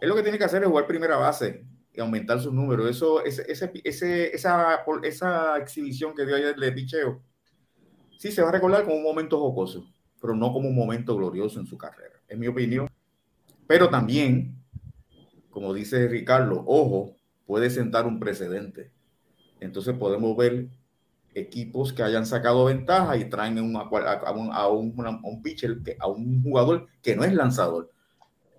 Él lo que tiene que hacer es jugar primera base aumentar sus números. Eso, ese, ese, esa, esa exhibición que dio ayer de picheo, sí se va a recordar como un momento jocoso, pero no como un momento glorioso en su carrera, es mi opinión. Pero también como dice Ricardo, ojo, puede sentar un precedente. Entonces podemos ver equipos que hayan sacado ventaja y traen a, un, a, un, pitcher, a un jugador que no es lanzador.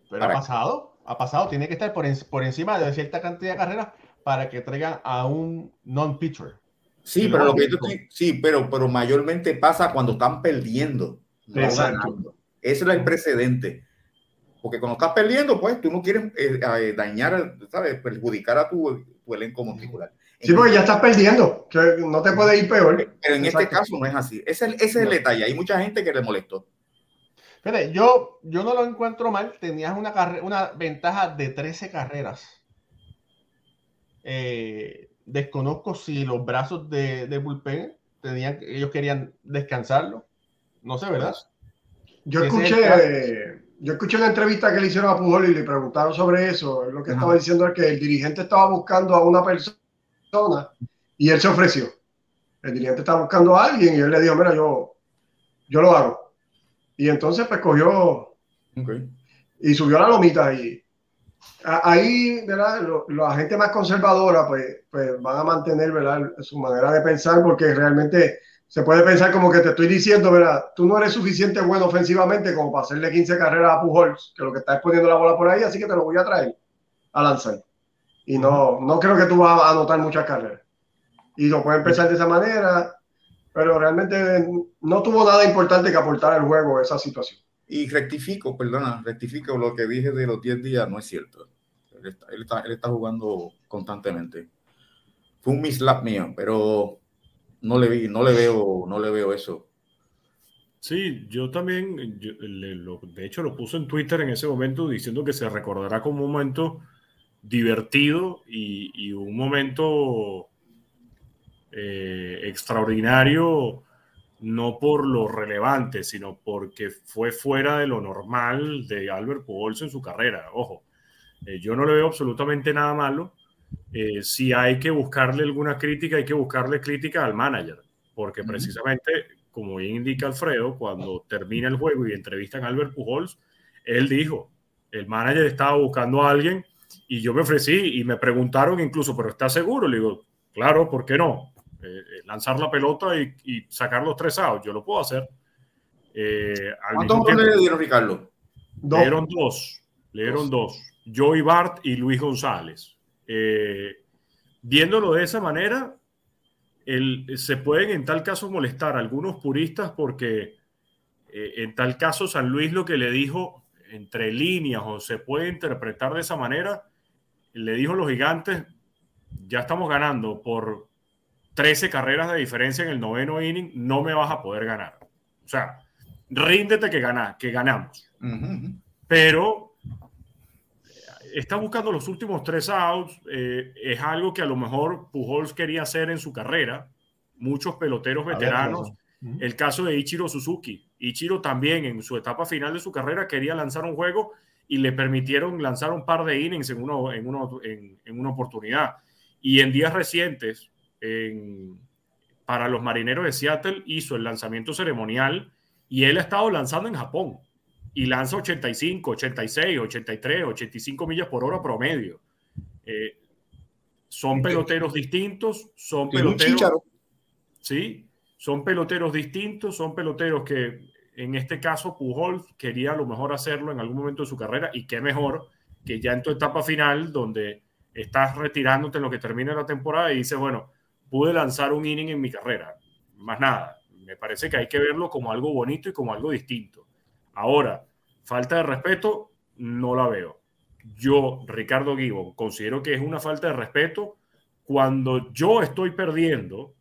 Pero ha pasado, ha pasado, tiene que estar por, por encima de cierta cantidad de carreras para que traigan a un non-pitcher. Sí, pero lo que sí, pero, pero mayormente pasa cuando están perdiendo. Exacto. Ese es el precedente. Porque cuando estás perdiendo, pues tú no quieres eh, eh, dañar, ¿sabes? Perjudicar a tu, elenco muscular. Sí, porque ya estás perdiendo, que no te puede ir peor. Pero en este caso no es así. Ese, ese es el detalle. Hay mucha gente que le molestó. Fíjate, yo, yo no lo encuentro mal. Tenías una, una ventaja de 13 carreras. Eh, desconozco si los brazos de, de bullpen tenían, ellos querían descansarlo. No sé, ¿verdad? Yo escuché, yo escuché una entrevista que le hicieron a Pujol y le preguntaron sobre eso. Lo que estaba diciendo es que el dirigente estaba buscando a una persona y él se ofreció. El dirigente estaba buscando a alguien y él le dijo, mira, yo, yo lo hago. Y entonces pues cogió y subió a la lomita y ahí, ¿verdad? la gente más conservadora pues, pues van a mantener, ¿verdad? Su manera de pensar porque realmente se puede pensar como que te estoy diciendo, ¿verdad? Tú no eres suficiente bueno ofensivamente como para hacerle 15 carreras a Pujols, que lo que está es poniendo la bola por ahí, así que te lo voy a traer a lanzar. Y no, no creo que tú vas a anotar muchas carreras. Y lo puede empezar de esa manera, pero realmente no tuvo nada importante que aportar al juego esa situación. Y rectifico, perdona, rectifico lo que dije de los 10 días, no es cierto. Él está, él está, él está jugando constantemente. Fue un mislap mío, pero no le vi, no le veo, no le veo eso. Sí, yo también, de hecho lo puse en Twitter en ese momento diciendo que se recordará como un momento divertido y, un momento eh, extraordinario, no por lo relevante, sino porque fue fuera de lo normal de Albert Pujols en su carrera. Ojo, eh, yo no le veo absolutamente nada malo eh, si hay que buscarle alguna crítica, hay que buscarle crítica al manager, porque precisamente, como bien indica Alfredo, cuando termina el juego y entrevistan a Albert Pujols, él dijo, el manager estaba buscando a alguien y yo me ofrecí y me preguntaron incluso, pero ¿está seguro? Le digo, claro, ¿por qué no? Eh, eh, lanzar la pelota y, sacar los tres outs, yo lo puedo hacer. ¿Cuántos le dieron, Ricardo? Le dieron dos. Le dieron dos. Joey Bart y Luis González. Eh, viéndolo de esa manera, se pueden en tal caso molestar algunos puristas porque eh, en tal caso San Luis lo que le dijo entre líneas o se puede interpretar de esa manera, le dijo a los gigantes, ya estamos ganando por 13 carreras de diferencia en el noveno inning, no me vas a poder ganar. O sea, ríndete que, gana, que ganamos. Pero está buscando los últimos tres outs. Eh, es algo que a lo mejor Pujols quería hacer en su carrera. Muchos peloteros veteranos. El caso de Ichiro Suzuki. Ichiro también en su etapa final de su carrera quería lanzar un juego y le permitieron lanzar un par de innings en, uno, en, uno, en, una oportunidad. Y en días recientes, para los marineros de Seattle, hizo el lanzamiento ceremonial y él ha estado lanzando en Japón y lanza 85, 86, 83, 85 millas por hora promedio. Eh, son peloteros distintos, son peloteros. Sí, son peloteros distintos, son peloteros que en este caso Pujol quería a lo mejor hacerlo en algún momento de su carrera y qué mejor que ya en tu etapa final donde estás retirándote en lo que termina la temporada y dices, bueno, pude lanzar un inning en mi carrera, más nada. Me parece que hay que verlo como algo bonito y como algo distinto. Ahora, falta de respeto, no la veo. Yo, Ricardo Gibbon, considero que es una falta de respeto cuando yo estoy perdiendo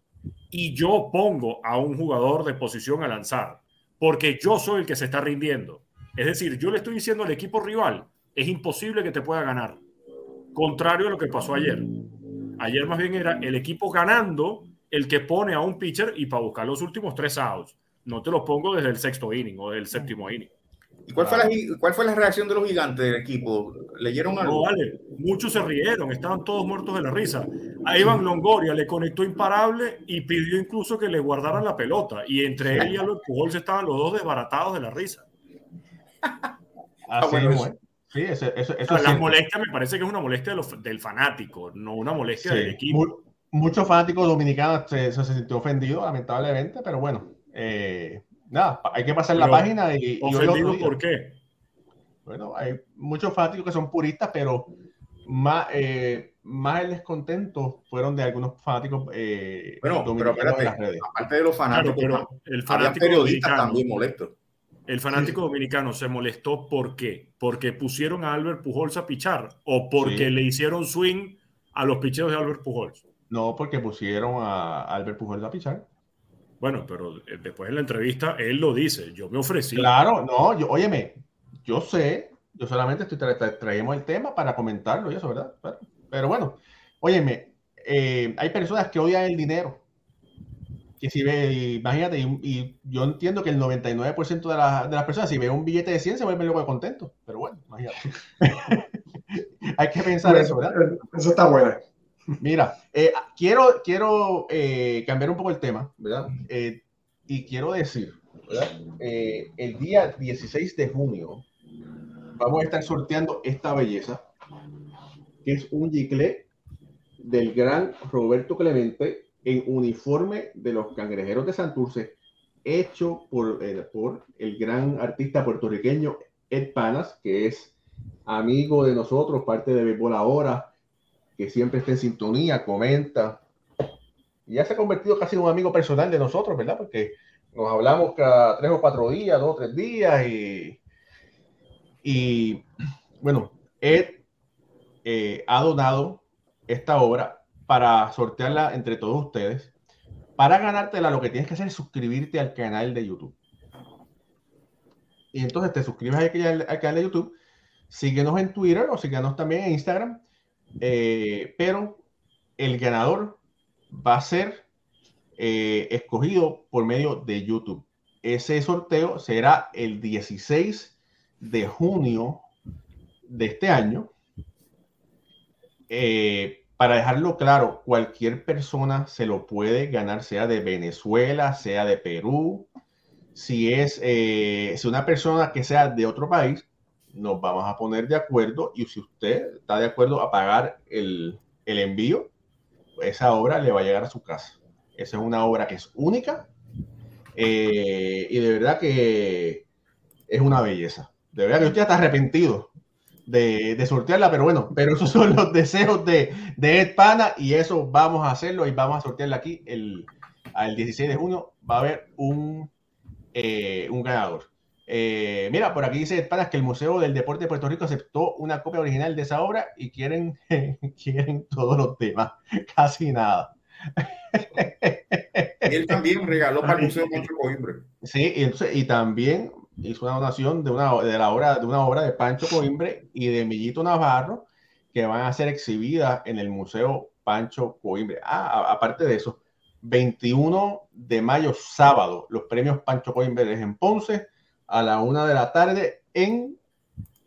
y yo pongo a un jugador de posición a lanzar porque yo soy el que se está rindiendo. Es decir, yo le estoy diciendo al equipo rival, es imposible que te pueda ganar. Contrario a lo que pasó ayer. Ayer más bien era el equipo ganando el que pone a un pitcher y para buscar los últimos tres outs. No te los pongo desde el sexto inning o del séptimo inning. ¿Y cuál fue, la, cuál fue la reacción de los gigantes del equipo? ¿Leyeron algo? No, vale. Muchos se rieron, estaban todos muertos de la risa. A Iván Longoria le conectó imparable y pidió incluso que le guardaran la pelota. Y entre él y Albert Pujols estaban los dos desbaratados de la risa. Así es. Sí, eso, eso, eso la molestia me parece que es una molestia del fanático, no una molestia del equipo. muchos fanáticos dominicanos se, se, sintió ofendido, lamentablemente, pero bueno, eh, nada, hay que pasar la página y. ¿Ofendido por qué? Bueno, hay muchos fanáticos que son puristas, pero más, eh, más el descontento fueron de algunos fanáticos eh, bueno, pero espérate, las redes. aparte de los fanáticos, pero el fanático periodistas también molestos. El fanático dominicano se molestó ¿por qué? Porque pusieron a Albert Pujols a pichar o porque le hicieron swing a los picheos de Albert Pujols. No, porque pusieron a Albert Pujols a pichar. Bueno, pero eh, después de la entrevista él lo dice, yo me ofrecí. Claro, no, yo, óyeme, yo sé, yo solamente estoy trayendo el tema para comentarlo y eso, ¿verdad? Pero, bueno, óyeme, eh, hay personas que odian el dinero. Que si ve, imagínate, y, yo entiendo que el 99% de, de, las personas, si ve un billete de 100, se vuelven loco de contento. Pero bueno, imagínate. hay que pensar eso, ¿verdad? Eso está bueno. Mira, eh, quiero, quiero eh, cambiar un poco el tema, ¿verdad? Eh, y quiero decir, ¿verdad? el día 16 de junio vamos a estar sorteando esta belleza, que es un gicle del gran Roberto Clemente en uniforme de los cangrejeros de Santurce, hecho por, por el gran artista puertorriqueño Ed Panas, que es amigo de nosotros, parte de Béisbol Ahora, que siempre está en sintonía, comenta. Ya se ha convertido casi en un amigo personal de nosotros, ¿verdad? Porque nos hablamos cada tres o cuatro días, dos o tres días. Y, y bueno, Ed eh, ha donado esta obra para sortearla entre todos ustedes. Para ganártela, lo que tienes que hacer es suscribirte al canal de YouTube. Y entonces te suscribes al, al canal de YouTube, síguenos en Twitter o síguenos también en Instagram eh, pero el ganador va a ser eh, escogido por medio de YouTube. Ese sorteo será el 16 de junio de este año. Eh, para dejarlo claro, cualquier persona se lo puede ganar, sea de Venezuela, sea de Perú. Si es si una persona que sea de otro país, nos vamos a poner de acuerdo y si usted está de acuerdo a pagar el, el envío, esa obra le va a llegar a su casa. Esa es una obra que es única eh, y de verdad que es una belleza. De verdad que usted está arrepentido de, de, sortearla, pero bueno, pero esos son los deseos de, de Ed Pana y eso vamos a hacerlo y vamos a sortearla aquí el, el 16 de junio. Va a haber un, eh, un ganador. Eh, mira, por aquí dice Panas que el Museo del Deporte de Puerto Rico aceptó una copia original de esa obra y quieren, quieren todos los temas, casi nada. Y él también regaló para el Museo Metro Coimbre. Sí, y, y también hizo una donación de una, de la obra, de una obra de Pancho Coimbre y de Millito Navarro que van a ser exhibidas en el Museo Pancho Coimbre. Ah, aparte de eso, 21 de mayo, sábado, los premios Pancho Coimbre en Ponce a la una de la tarde en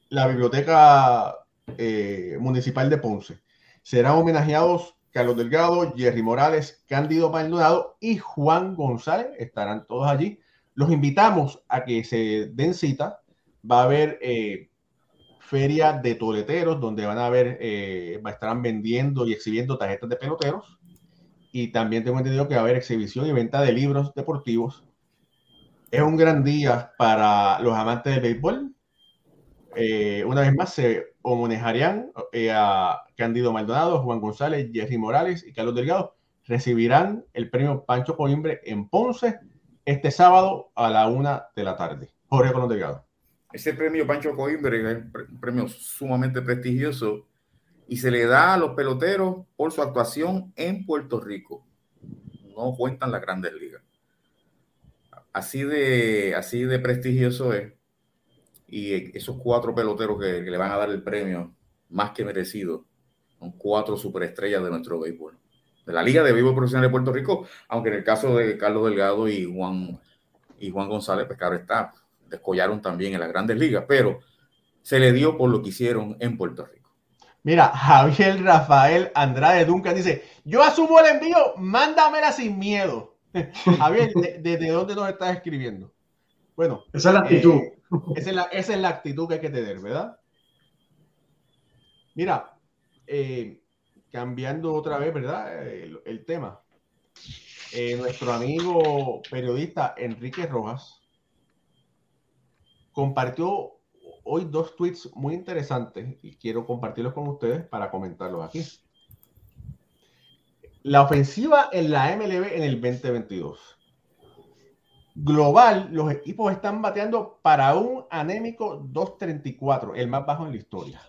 la Biblioteca eh, Municipal de Ponce. Serán homenajeados Carlos Delgado, Jerry Morales, Cándido Maldonado y Juan González. Estarán todos allí. Los invitamos a que se den cita. Va a haber eh, feria de toleteros donde van a ver, eh, estarán vendiendo y exhibiendo tarjetas de peloteros. Y también tengo entendido que va a haber exhibición y venta de libros deportivos. Es un gran día para los amantes del béisbol. Eh, una vez más se homenajearían eh, a Cándido Maldonado, Juan González, Jerry Morales y Carlos Delgado. Recibirán el premio Pancho Coimbre en Ponce este sábado a la una de la tarde. Jorge Colón Delgado. Ese premio Pancho Coimbre es un premio sumamente prestigioso y se le da a los peloteros por su actuación en Puerto Rico. No cuentan las grandes ligas. Así de, así de prestigioso es. Y esos cuatro peloteros que, le van a dar el premio, más que merecido, son cuatro superestrellas de nuestro béisbol. De la Liga de Béisbol Profesional de Puerto Rico, aunque en el caso de Carlos Delgado y Juan, y Juan González, pues claro está, descollaron también en las grandes ligas, pero se le dio por lo que hicieron en Puerto Rico. Mira, Javier Rafael Andrade Duncan dice, yo asumo el envío, mándamela sin miedo. Javier, ¿desde dónde nos estás escribiendo? Bueno. Esa es la actitud. Eh, esa, es la, actitud que hay que tener, ¿verdad? Mira, eh, cambiando otra vez, ¿verdad? El, tema. Eh, nuestro amigo periodista Enrique Rojas compartió hoy dos tweets muy interesantes y quiero compartirlos con ustedes para comentarlos aquí. La ofensiva en la MLB en el 2022. Global, los equipos están bateando para un anémico 2.34, el más bajo en la historia.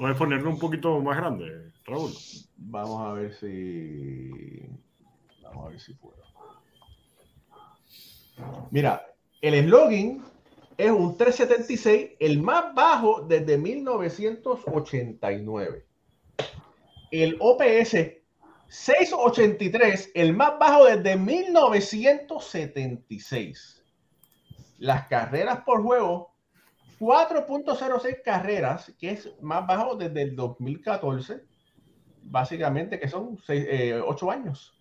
¿Puedes ponerlo un poquito más grande, Raúl? Vamos a ver si. Vamos a ver si puedo. Mira, el slogan es un 376, el más bajo desde 1989. El OPS 683, el más bajo desde 1976. Las carreras por juego, 4.06 carreras, que es más bajo desde el 2014, básicamente que son 8 eh, años.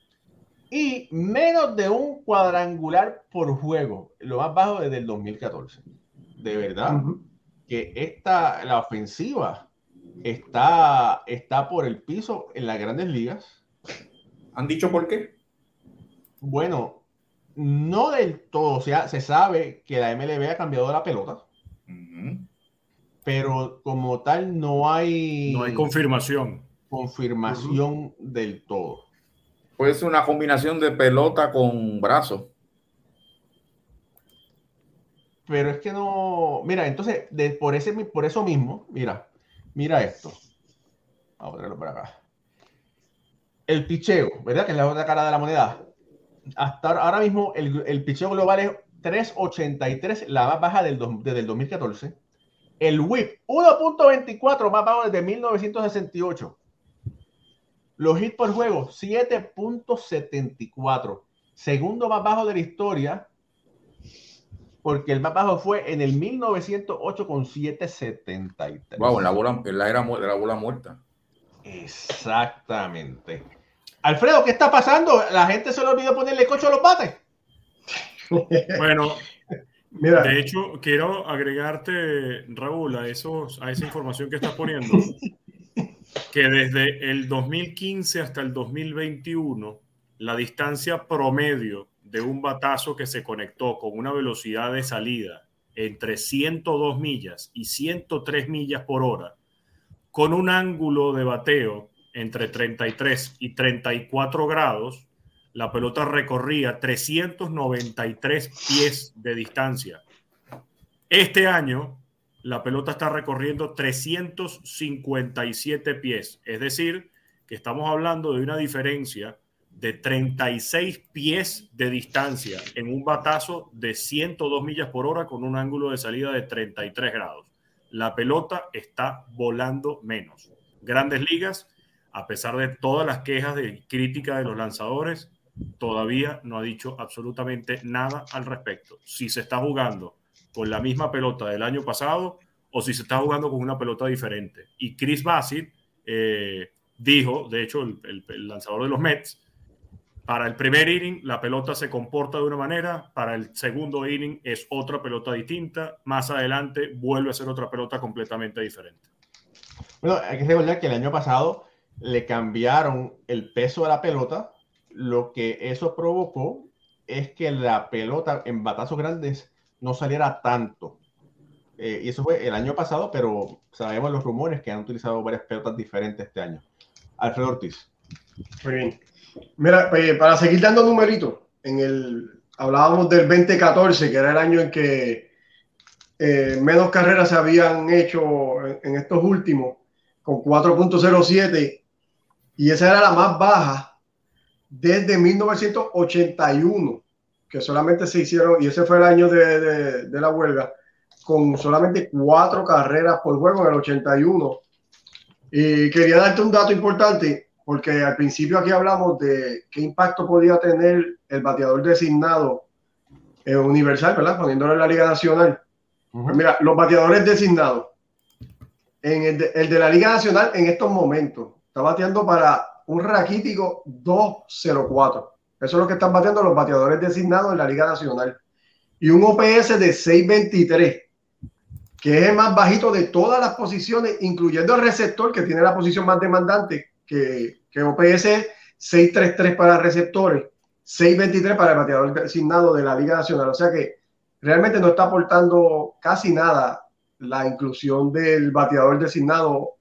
Y menos de un cuadrangular por juego, lo más bajo desde el 2014. De verdad que esta, la ofensiva está, está por el piso en las grandes ligas. ¿Han dicho por qué? Bueno, no del todo. O sea, se sabe que la MLB ha cambiado la pelota. Pero como tal, no hay. No hay confirmación. Confirmación del todo. Puede ser una combinación de pelota con brazo. Pero es que no. Mira, entonces, por, ese, por eso mismo, mira, mira esto. Vamos a ponerlo por acá. El picheo, ¿verdad? Que es la otra cara de la moneda. Hasta ahora mismo, el, el picheo global es 3.83, la más baja del, desde el 2014. El whip, 1.24, más bajo desde 1968. Los hits por juego, 7.74. Segundo más bajo de la historia, porque el más bajo fue en el 1908 con 7.73. Wow, la bola, la era de la bola muerta. Exactamente. Alfredo, ¿qué está pasando? La gente se le olvidó ponerle cocho a los bates. Bueno, Mira. de hecho, quiero agregarte, Raúl, a, esos, a esa información que estás poniendo. que desde el 2015 hasta el 2021, la distancia promedio de un batazo que se conectó con una velocidad de salida entre 102 millas y 103 millas por hora, con un ángulo de bateo entre 33 y 34 grados, la pelota recorría 393 pies de distancia. Este año la pelota está recorriendo 357 pies. Es decir, que estamos hablando de una diferencia de 36 pies de distancia en un batazo de 102 millas por hora con un ángulo de salida de 33 grados. La pelota está volando menos. Grandes ligas, a pesar de todas las quejas de crítica de los lanzadores, todavía no ha dicho absolutamente nada al respecto. Si se está jugando con la misma pelota del año pasado o si se está jugando con una pelota diferente. Y Chris Bassett eh, dijo, de hecho, el, lanzador de los Mets, para el primer inning la pelota se comporta de una manera, para el segundo inning es otra pelota distinta, más adelante vuelve a ser otra pelota completamente diferente. Bueno, hay que recordar que el año pasado le cambiaron el peso de la pelota, lo que eso provocó es que la pelota en batazos grandes no saliera tanto. Eh, y eso fue el año pasado, pero sabemos los rumores que han utilizado varias pelotas diferentes este año. Alfredo Ortiz. Muy bien. Mira, eh, para seguir dando numeritos, en el, hablábamos del 2014, que era el año en que eh, menos carreras se habían hecho en, estos últimos, con 4.07, y esa era la más baja desde 1981, que solamente se hicieron, y ese fue el año de, de la huelga, con solamente cuatro carreras por juego en el 81. Y quería darte un dato importante porque al principio aquí hablamos de qué impacto podía tener el bateador designado en universal, ¿verdad? Poniéndolo en la Liga Nacional. Pues mira, los bateadores designados, en el de, la Liga Nacional en estos momentos, está bateando para un raquítico 204. Eso es lo que están bateando los bateadores designados en la Liga Nacional. Y un OPS de 623, que es el más bajito de todas las posiciones, incluyendo el receptor, que tiene la posición más demandante, que que OPS 633 para receptores, 623 para el bateador designado de la Liga Nacional. O sea que realmente no está aportando casi nada la inclusión del bateador designado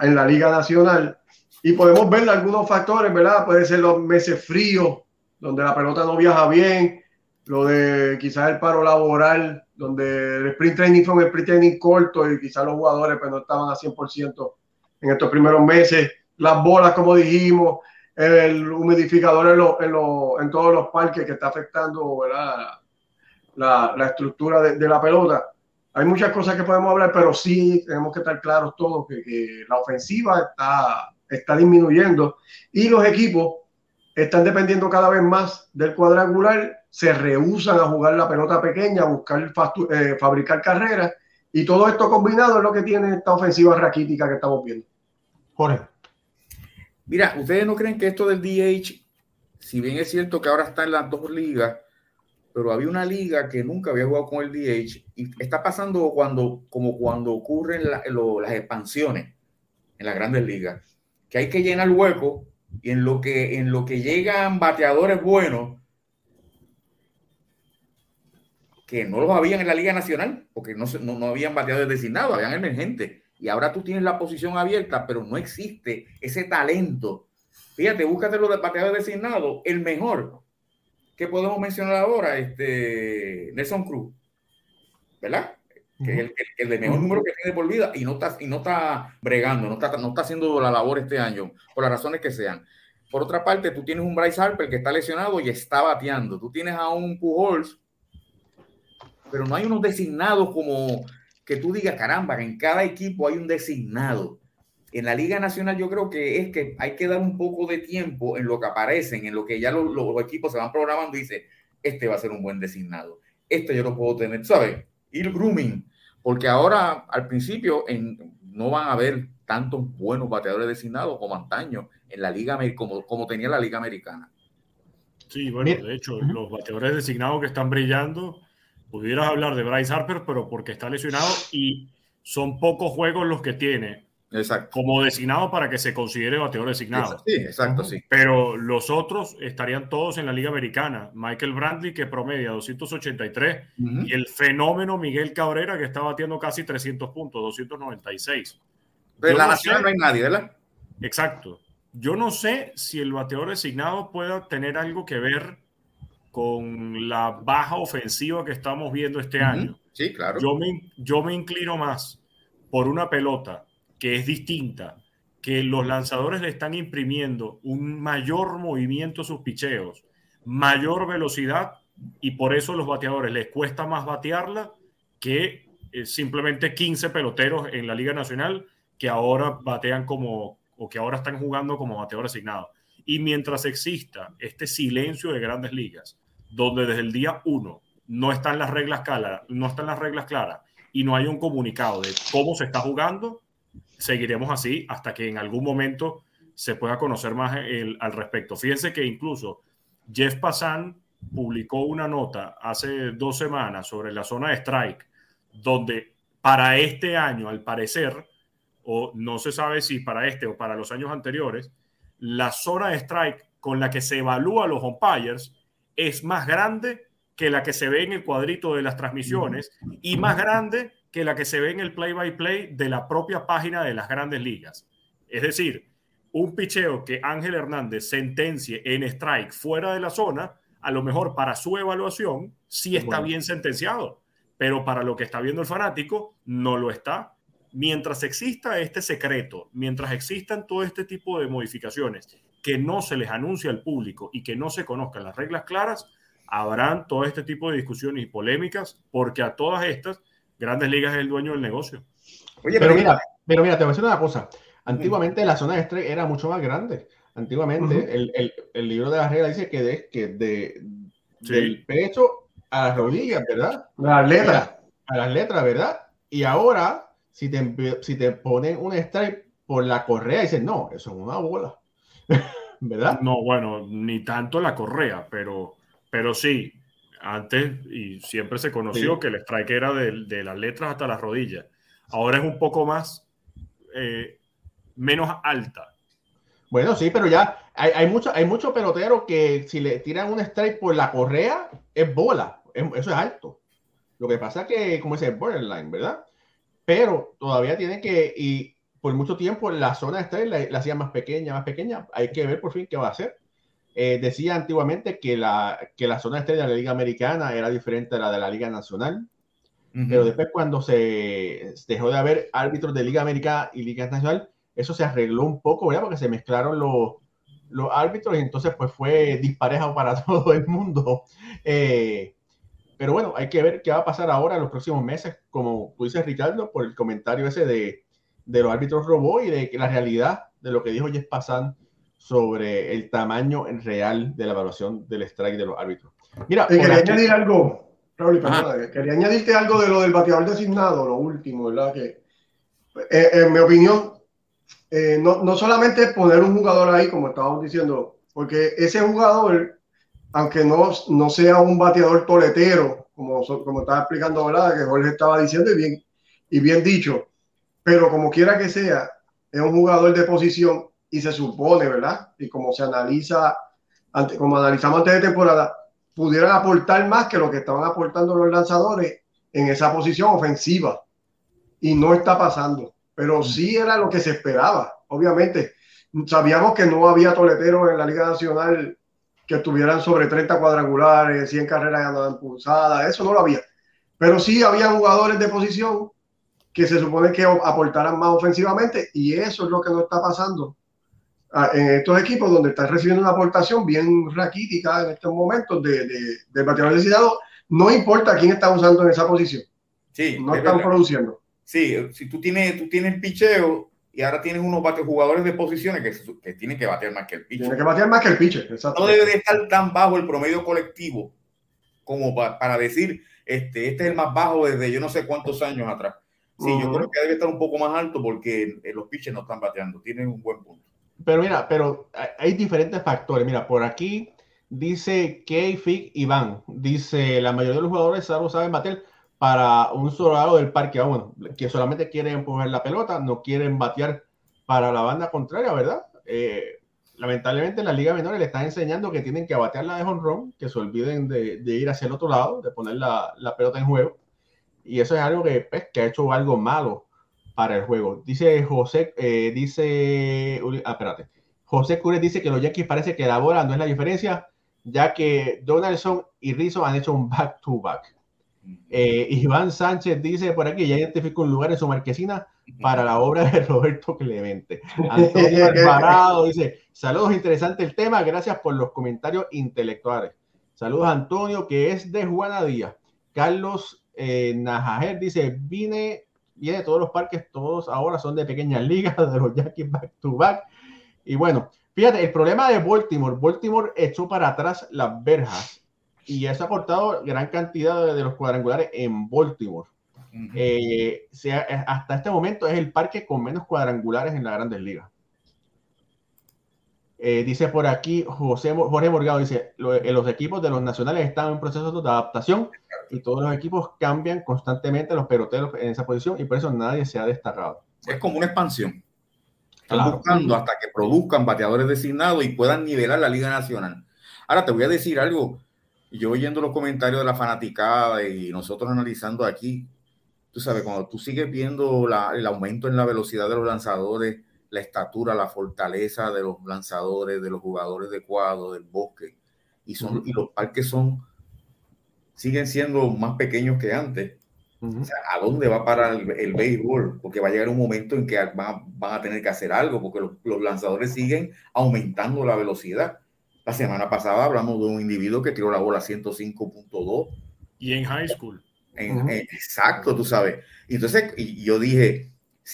en la Liga Nacional. Y podemos ver algunos factores, ¿verdad? Puede ser los meses fríos, donde la pelota no viaja bien, lo de quizás el paro laboral, donde el sprint training fue un sprint training corto y quizás los jugadores pues, no estaban a 100% en estos primeros meses las bolas, como dijimos, el humidificador en, en, todos los parques que está afectando La, la, estructura de, la pelota. Hay muchas cosas que podemos hablar, pero sí tenemos que estar claros todos que, la ofensiva está, está disminuyendo y los equipos están dependiendo cada vez más del cuadrangular, se rehusan a jugar la pelota pequeña, a buscar eh, fabricar carreras y todo esto combinado es lo que tiene esta ofensiva raquítica que estamos viendo. Jorge. Mira, ¿ustedes no creen que esto del DH, si bien es cierto que ahora está en las dos ligas, pero había una liga que nunca había jugado con el DH y está pasando cuando, como cuando ocurren las expansiones en las grandes ligas, que hay que llenar hueco y en lo que, en lo que llegan bateadores buenos, que no los habían en la Liga Nacional, porque no, no, no habían bateadores designados, habían emergentes y ahora tú tienes la posición abierta, pero no existe ese talento. Fíjate, búscate lo de pateador designado, el mejor que podemos mencionar ahora, este Nelson Cruz, ¿verdad? Que es el, de mejor número que tiene por vida y no está, y no está bregando, no está, no está haciendo la labor este año, por las razones que sean. Por otra parte, tú tienes un Bryce Harper que está lesionado y está bateando. Tú tienes a un Pujols, pero no hay unos designados como que tú digas, caramba, en cada equipo hay un designado. En la Liga Nacional yo creo que es que hay que dar un poco de tiempo en lo que aparecen, en lo que ya los, equipos se van programando y dice, este va a ser un buen designado, este yo lo puedo tener, ¿sabes? Ir grooming, porque ahora al principio no van a haber tantos buenos bateadores designados como antaño en la Liga, como, como tenía la Liga Americana. Sí, bueno, de hecho, los bateadores designados que están brillando pudieras hablar de Bryce Harper, pero porque está lesionado y son pocos juegos los que tiene. Exacto. Como designado para que se considere bateador designado. Sí, exacto, sí. Pero los otros estarían todos en la Liga Americana. Michael Brantley, que promedia 283, y el fenómeno Miguel Cabrera, que está batiendo casi 300 puntos, 296. De la Nacional no hay nadie, ¿verdad? Exacto. Yo no sé si el bateador designado pueda tener algo que ver con la baja ofensiva que estamos viendo este año. Sí, claro. Yo me, yo me inclino más por una pelota que es distinta, que los lanzadores le están imprimiendo un mayor movimiento a sus picheos, mayor velocidad, y por eso los bateadores les cuesta más batearla que eh, simplemente 15 peloteros en la Liga Nacional que ahora batean como, o que ahora están jugando como bateador asignado. Y mientras exista este silencio de grandes ligas, donde desde el día uno no están las reglas claras, no están las reglas claras y no hay un comunicado de cómo se está jugando, seguiremos así hasta que en algún momento se pueda conocer más al respecto. Fíjense que incluso Jeff Passan publicó una nota hace dos semanas sobre la zona de strike, donde para este año, al parecer, o no se sabe si para este o para los años anteriores, la zona de strike con la que se evalúa los umpires es más grande que la que se ve en el cuadrito de las transmisiones y más grande que la que se ve en el play-by-play de la propia página de las grandes ligas. Es decir, un picheo que Ángel Hernández sentencie en strike fuera de la zona, a lo mejor para su evaluación sí está bien sentenciado, pero para lo que está viendo el fanático no lo está. Mientras exista este secreto, mientras existan todo este tipo de modificaciones que no se les anuncia al público y que no se conozcan las reglas claras, habrán todo este tipo de discusiones y polémicas, porque a todas estas, Grandes Ligas es el dueño del negocio. Oye, pero, mira, pero mira, te voy a decir una cosa. Antiguamente la zona de estrés era mucho más grande. Antiguamente el, libro de las reglas dice que, de, que de, del pecho a las rodillas, ¿verdad? Las letras. A las letras, ¿verdad? Y ahora, si te, si te ponen un strike por la correa, dicen, no, eso es una bola. ¿Verdad? No, bueno, ni tanto la correa, pero pero sí, antes y siempre se conoció que el strike era de, las letras hasta las rodillas. Ahora es un poco más, eh, menos alta. Bueno, sí, pero ya hay, hay mucho, hay mucho pelotero que si le tiran un strike por la correa, es bola. eso es alto. Lo que pasa es que, como dice, borderline, ¿verdad? Pero todavía tiene que, y por mucho tiempo la zona de strike la, la hacía más pequeña, más pequeña. Hay que ver por fin qué va a hacer. Eh, decía antiguamente que la, que la zona estrella de la Liga Americana era diferente a la de la Liga Nacional, pero después cuando se dejó de haber árbitros de Liga Americana y Liga Nacional, eso se arregló un poco, ¿verdad? Porque se mezclaron los, los árbitros y entonces pues fue dispareja para todo el mundo. Eh, pero bueno, hay que ver qué va a pasar ahora en los próximos meses, como tú dices, Ricardo, por el comentario ese de, de los árbitros robó y de la realidad de lo que dijo Jeff Passan sobre el tamaño real de la evaluación del strike de los árbitros. Mira, quería añadir algo, Raúl, quería añadirte algo de lo del bateador designado, lo último, ¿verdad? Que eh, en mi opinión, eh, no, no, solamente poner un jugador ahí, como estábamos diciendo, porque ese jugador, aunque no, no sea un bateador toletero, como, como estaba explicando, ¿verdad? Que Jorge estaba diciendo y bien, y bien dicho, pero como quiera que sea, es un jugador de posición y se supone, ¿verdad? Y como se analiza, ante, como analizamos antes de temporada, pudieran aportar más que lo que estaban aportando los lanzadores en esa posición ofensiva. Y no está pasando. Pero sí era lo que se esperaba. Obviamente, sabíamos que no había toleteros en la Liga Nacional que estuvieran sobre 30 cuadrangulares, 100 carreras ganadas impulsadas, eso no lo había. Pero sí había jugadores de posición que se supone que aportaran más ofensivamente y eso es lo que no está pasando en estos equipos donde están recibiendo una aportación bien raquítica en estos momentos de, de, bateador designado, no importa quién está usando en esa posición. Sí, no están produciendo. Sí, si tú tienes, tú tienes picheo y ahora tienes unos jugadores de posiciones que, que tienen que batear más que el pitcher. Tienen que batear más que el pitcher, No debe de estar tan bajo el promedio colectivo como para, decir, este, este es el más bajo desde yo no sé cuántos años atrás. Sí, yo creo que debe estar un poco más alto porque los pitchers no están bateando, tienen un buen punto. Pero mira, pero hay diferentes factores. Mira, por aquí dice K-Fig Iván. Dice, la mayoría de los jugadores saben bater para un solo lado del parque. Ah, bueno, que solamente quieren empujar la pelota, no quieren batear para la banda contraria, ¿verdad? Eh, lamentablemente en la Liga Menor le están enseñando que tienen que batear la de home run, que se olviden de, ir hacia el otro lado, de poner la, pelota en juego. Y eso es algo que, pues, que ha hecho algo malo para el juego. Dice José, eh, dice, ah, espérate. José Cures dice que los Yankees parece que la bola no es la diferencia, ya que Donaldson y Rizzo han hecho un back-to-back. Eh, Iván Sánchez dice por aquí, ya identificó un lugar en su marquesina para la obra de Roberto Clemente. Antonio Alvarado dice, saludos, interesante el tema, gracias por los comentarios intelectuales. Saludos Antonio, que es de Juana Díaz. Carlos eh, Najajer dice, vine, viene de todos los parques, todos ahora son de pequeñas ligas, de los Yankees back to back. Y bueno, fíjate, el problema de Baltimore, Baltimore echó para atrás las verjas y eso ha cortado gran cantidad de, los cuadrangulares en Baltimore. Eh, sea, hasta este momento es el parque con menos cuadrangulares en la Grandes Ligas. Eh, dice por aquí José, Jorge Morgado, dice, eh, los equipos de los nacionales están en proceso de adaptación y todos los equipos cambian constantemente los peloteros en esa posición y por eso nadie se ha destacado. Es como una expansión. Están buscando hasta que produzcan bateadores designados y puedan nivelar la Liga Nacional. Ahora te voy a decir algo. Yo oyendo los comentarios de la fanaticada y nosotros analizando aquí, tú sabes, cuando tú sigues viendo el aumento en la velocidad de los lanzadores, la estatura, la fortaleza de los lanzadores, de los jugadores de cuadro, del bosque, y, son, y los parques son, siguen siendo más pequeños que antes. ¿A dónde va a parar el, béisbol? Porque va a llegar un momento en que van, a tener que hacer algo, porque los, lanzadores siguen aumentando la velocidad. La semana pasada hablamos de un individuo que tiró la bola a 105.2. Y en high school. exacto, tú sabes. Entonces, y yo dije,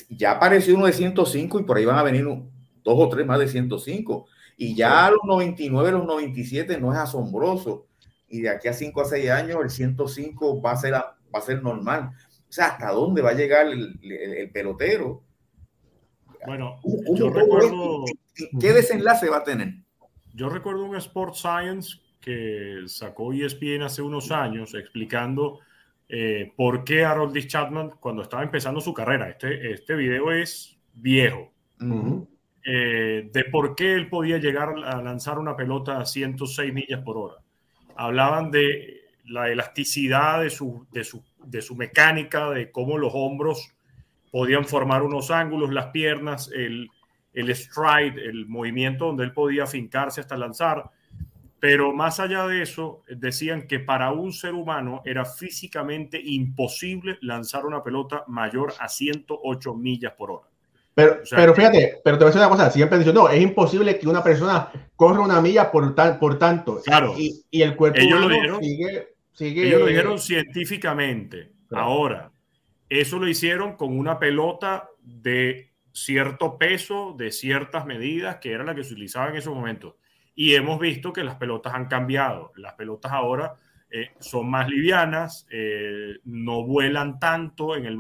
ya apareció uno de 105 y por ahí van a venir dos o tres más de 105. Y ya a los 99, los 97 no es asombroso. Y de aquí a 5 a 6 años el 105 va a ser, va a ser normal. O sea, ¿hasta dónde va a llegar el, pelotero? Bueno, yo recuerdo... ¿Qué desenlace va a tener? Yo recuerdo un Sport Science que sacó ESPN hace unos años explicando eh, por qué Harold Chapman cuando estaba empezando su carrera, este, este video es viejo, eh, de por qué él podía llegar a lanzar una pelota a 106 millas por hora. Hablaban de la elasticidad de su, de su, de su mecánica, de cómo los hombros podían formar unos ángulos, las piernas, el, el stride, el movimiento donde él podía fincarse hasta lanzar. Pero más allá de eso, decían que para un ser humano era físicamente imposible lanzar una pelota mayor a 108 millas por hora. Pero, pero fíjate, pero te voy a decir una cosa, siempre dicho, no, es imposible que una persona corra una milla por, por tanto. Claro. Y, y el cuerpo ellos lo dijeron, sigue, Ellos lo dijeron científicamente. Ahora, eso lo hicieron con una pelota de cierto peso, de ciertas medidas, que era la que se utilizaba en esos momentos y hemos visto que las pelotas han cambiado. Las pelotas ahora eh, son más livianas, eh, no vuelan tanto en el,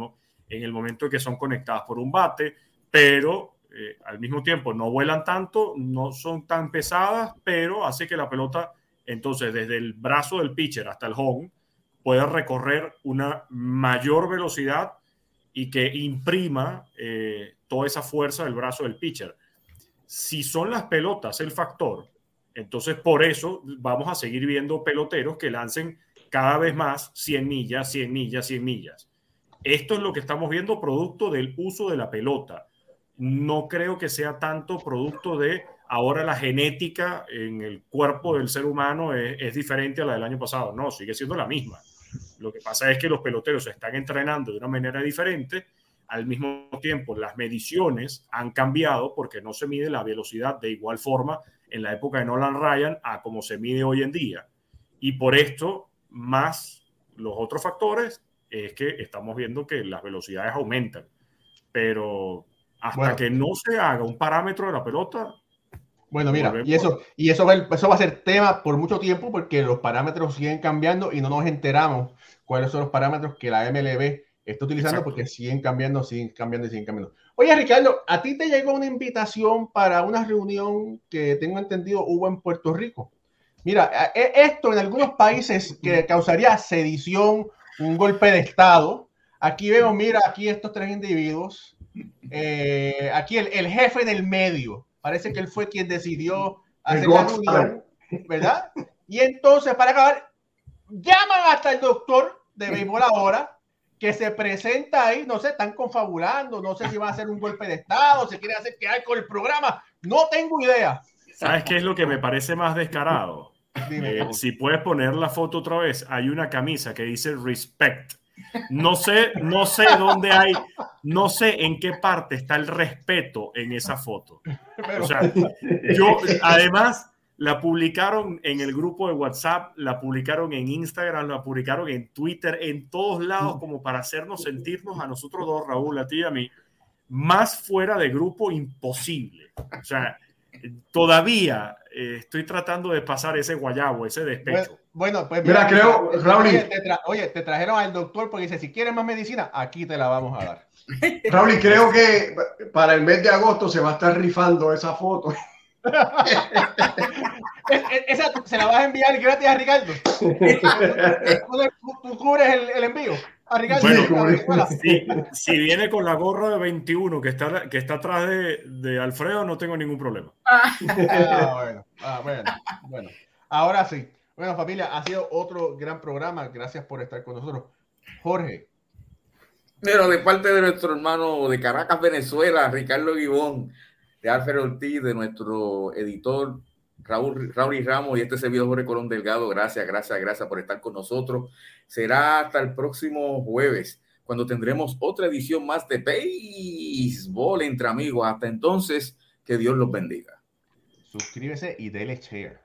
en el momento que son conectadas por un bate, pero eh, al mismo tiempo no vuelan tanto, no son tan pesadas, pero hace que la pelota, entonces desde el brazo del pitcher hasta el home, pueda recorrer una mayor velocidad y que imprima toda esa fuerza del brazo del pitcher. Si son las pelotas el factor, entonces, por eso vamos a seguir viendo peloteros que lancen cada vez más 100 millas, 100 millas, 100 millas. Esto es lo que estamos viendo producto del uso de la pelota. No creo que sea tanto producto de ahora la genética en el cuerpo del ser humano es, diferente a la del año pasado. No, sigue siendo la misma. Lo que pasa es que los peloteros se están entrenando de una manera diferente. Al mismo tiempo, las mediciones han cambiado porque no se mide la velocidad de igual forma en la época de Nolan Ryan a como se mide hoy en día. Y por esto, más los otros factores, es que estamos viendo que las velocidades aumentan. Pero hasta que no se haga un parámetro de la pelota. Bueno, mira, y eso, y eso va, eso va a ser tema por mucho tiempo porque los parámetros siguen cambiando y no nos enteramos cuáles son los parámetros que la MLB está utilizando porque siguen cambiando, siguen cambiando y siguen cambiando. Oye, Ricardo, a ti te llegó una invitación para una reunión que tengo entendido hubo en Puerto Rico. Mira, e, esto en algunos países que causaría sedición, un golpe de Estado. Aquí vemos, mira, aquí estos tres individuos. Eh, aquí el, el, jefe del medio. Parece que él fue quien decidió hacer la reunión, ¿verdad? Y entonces, para acabar, llaman hasta el doctor de béisbol ahora que se presenta ahí, no sé, están confabulando, no sé si va a ser un golpe de Estado, se quiere hacer que hay con el programa, no tengo idea. ¿Sabes qué es lo que me parece más descarado? Eh, si puedes poner la foto otra vez, hay una camisa que dice respect. No sé, no sé dónde hay, no sé en qué parte está el respeto en esa foto. O sea, yo además la publicaron en el grupo de WhatsApp, la publicaron en Instagram, la publicaron en Twitter, en todos lados, como para hacernos sentirnos a nosotros dos, Raúl, a ti y a mí, más fuera de grupo imposible. O sea, todavía eh, estoy tratando de pasar ese guayabo, ese despecho. Bueno, pues mira, creo, Raúl. Oye, te, trajeron al doctor porque dice, si quieres más medicina, aquí te la vamos a dar. Raúl, creo que para el mes de agosto se va a estar rifando esa foto. esa se la vas a enviar gratis a Ricardo. ¿Tú, cubres el envío? si, viene con la gorra de 21 que está, que está atrás de, Alfredo, no tengo ningún problema. Ah, ah, bueno, bueno, Ahora sí. Bueno, familia, ha sido otro gran programa. Gracias por estar con nosotros. Jorge. Pero de parte de nuestro hermano de Caracas, Venezuela, Ricardo Guibón, de Alfredo Ortiz, de nuestro editor Raúl, Raúl y Ramos y este servidor Jorge Colón Delgado, gracias, gracias, gracias por estar con nosotros. Será hasta el próximo jueves, cuando tendremos otra edición más de béisbol entre amigos. Hasta entonces, que Dios los bendiga. Suscríbese y dele share.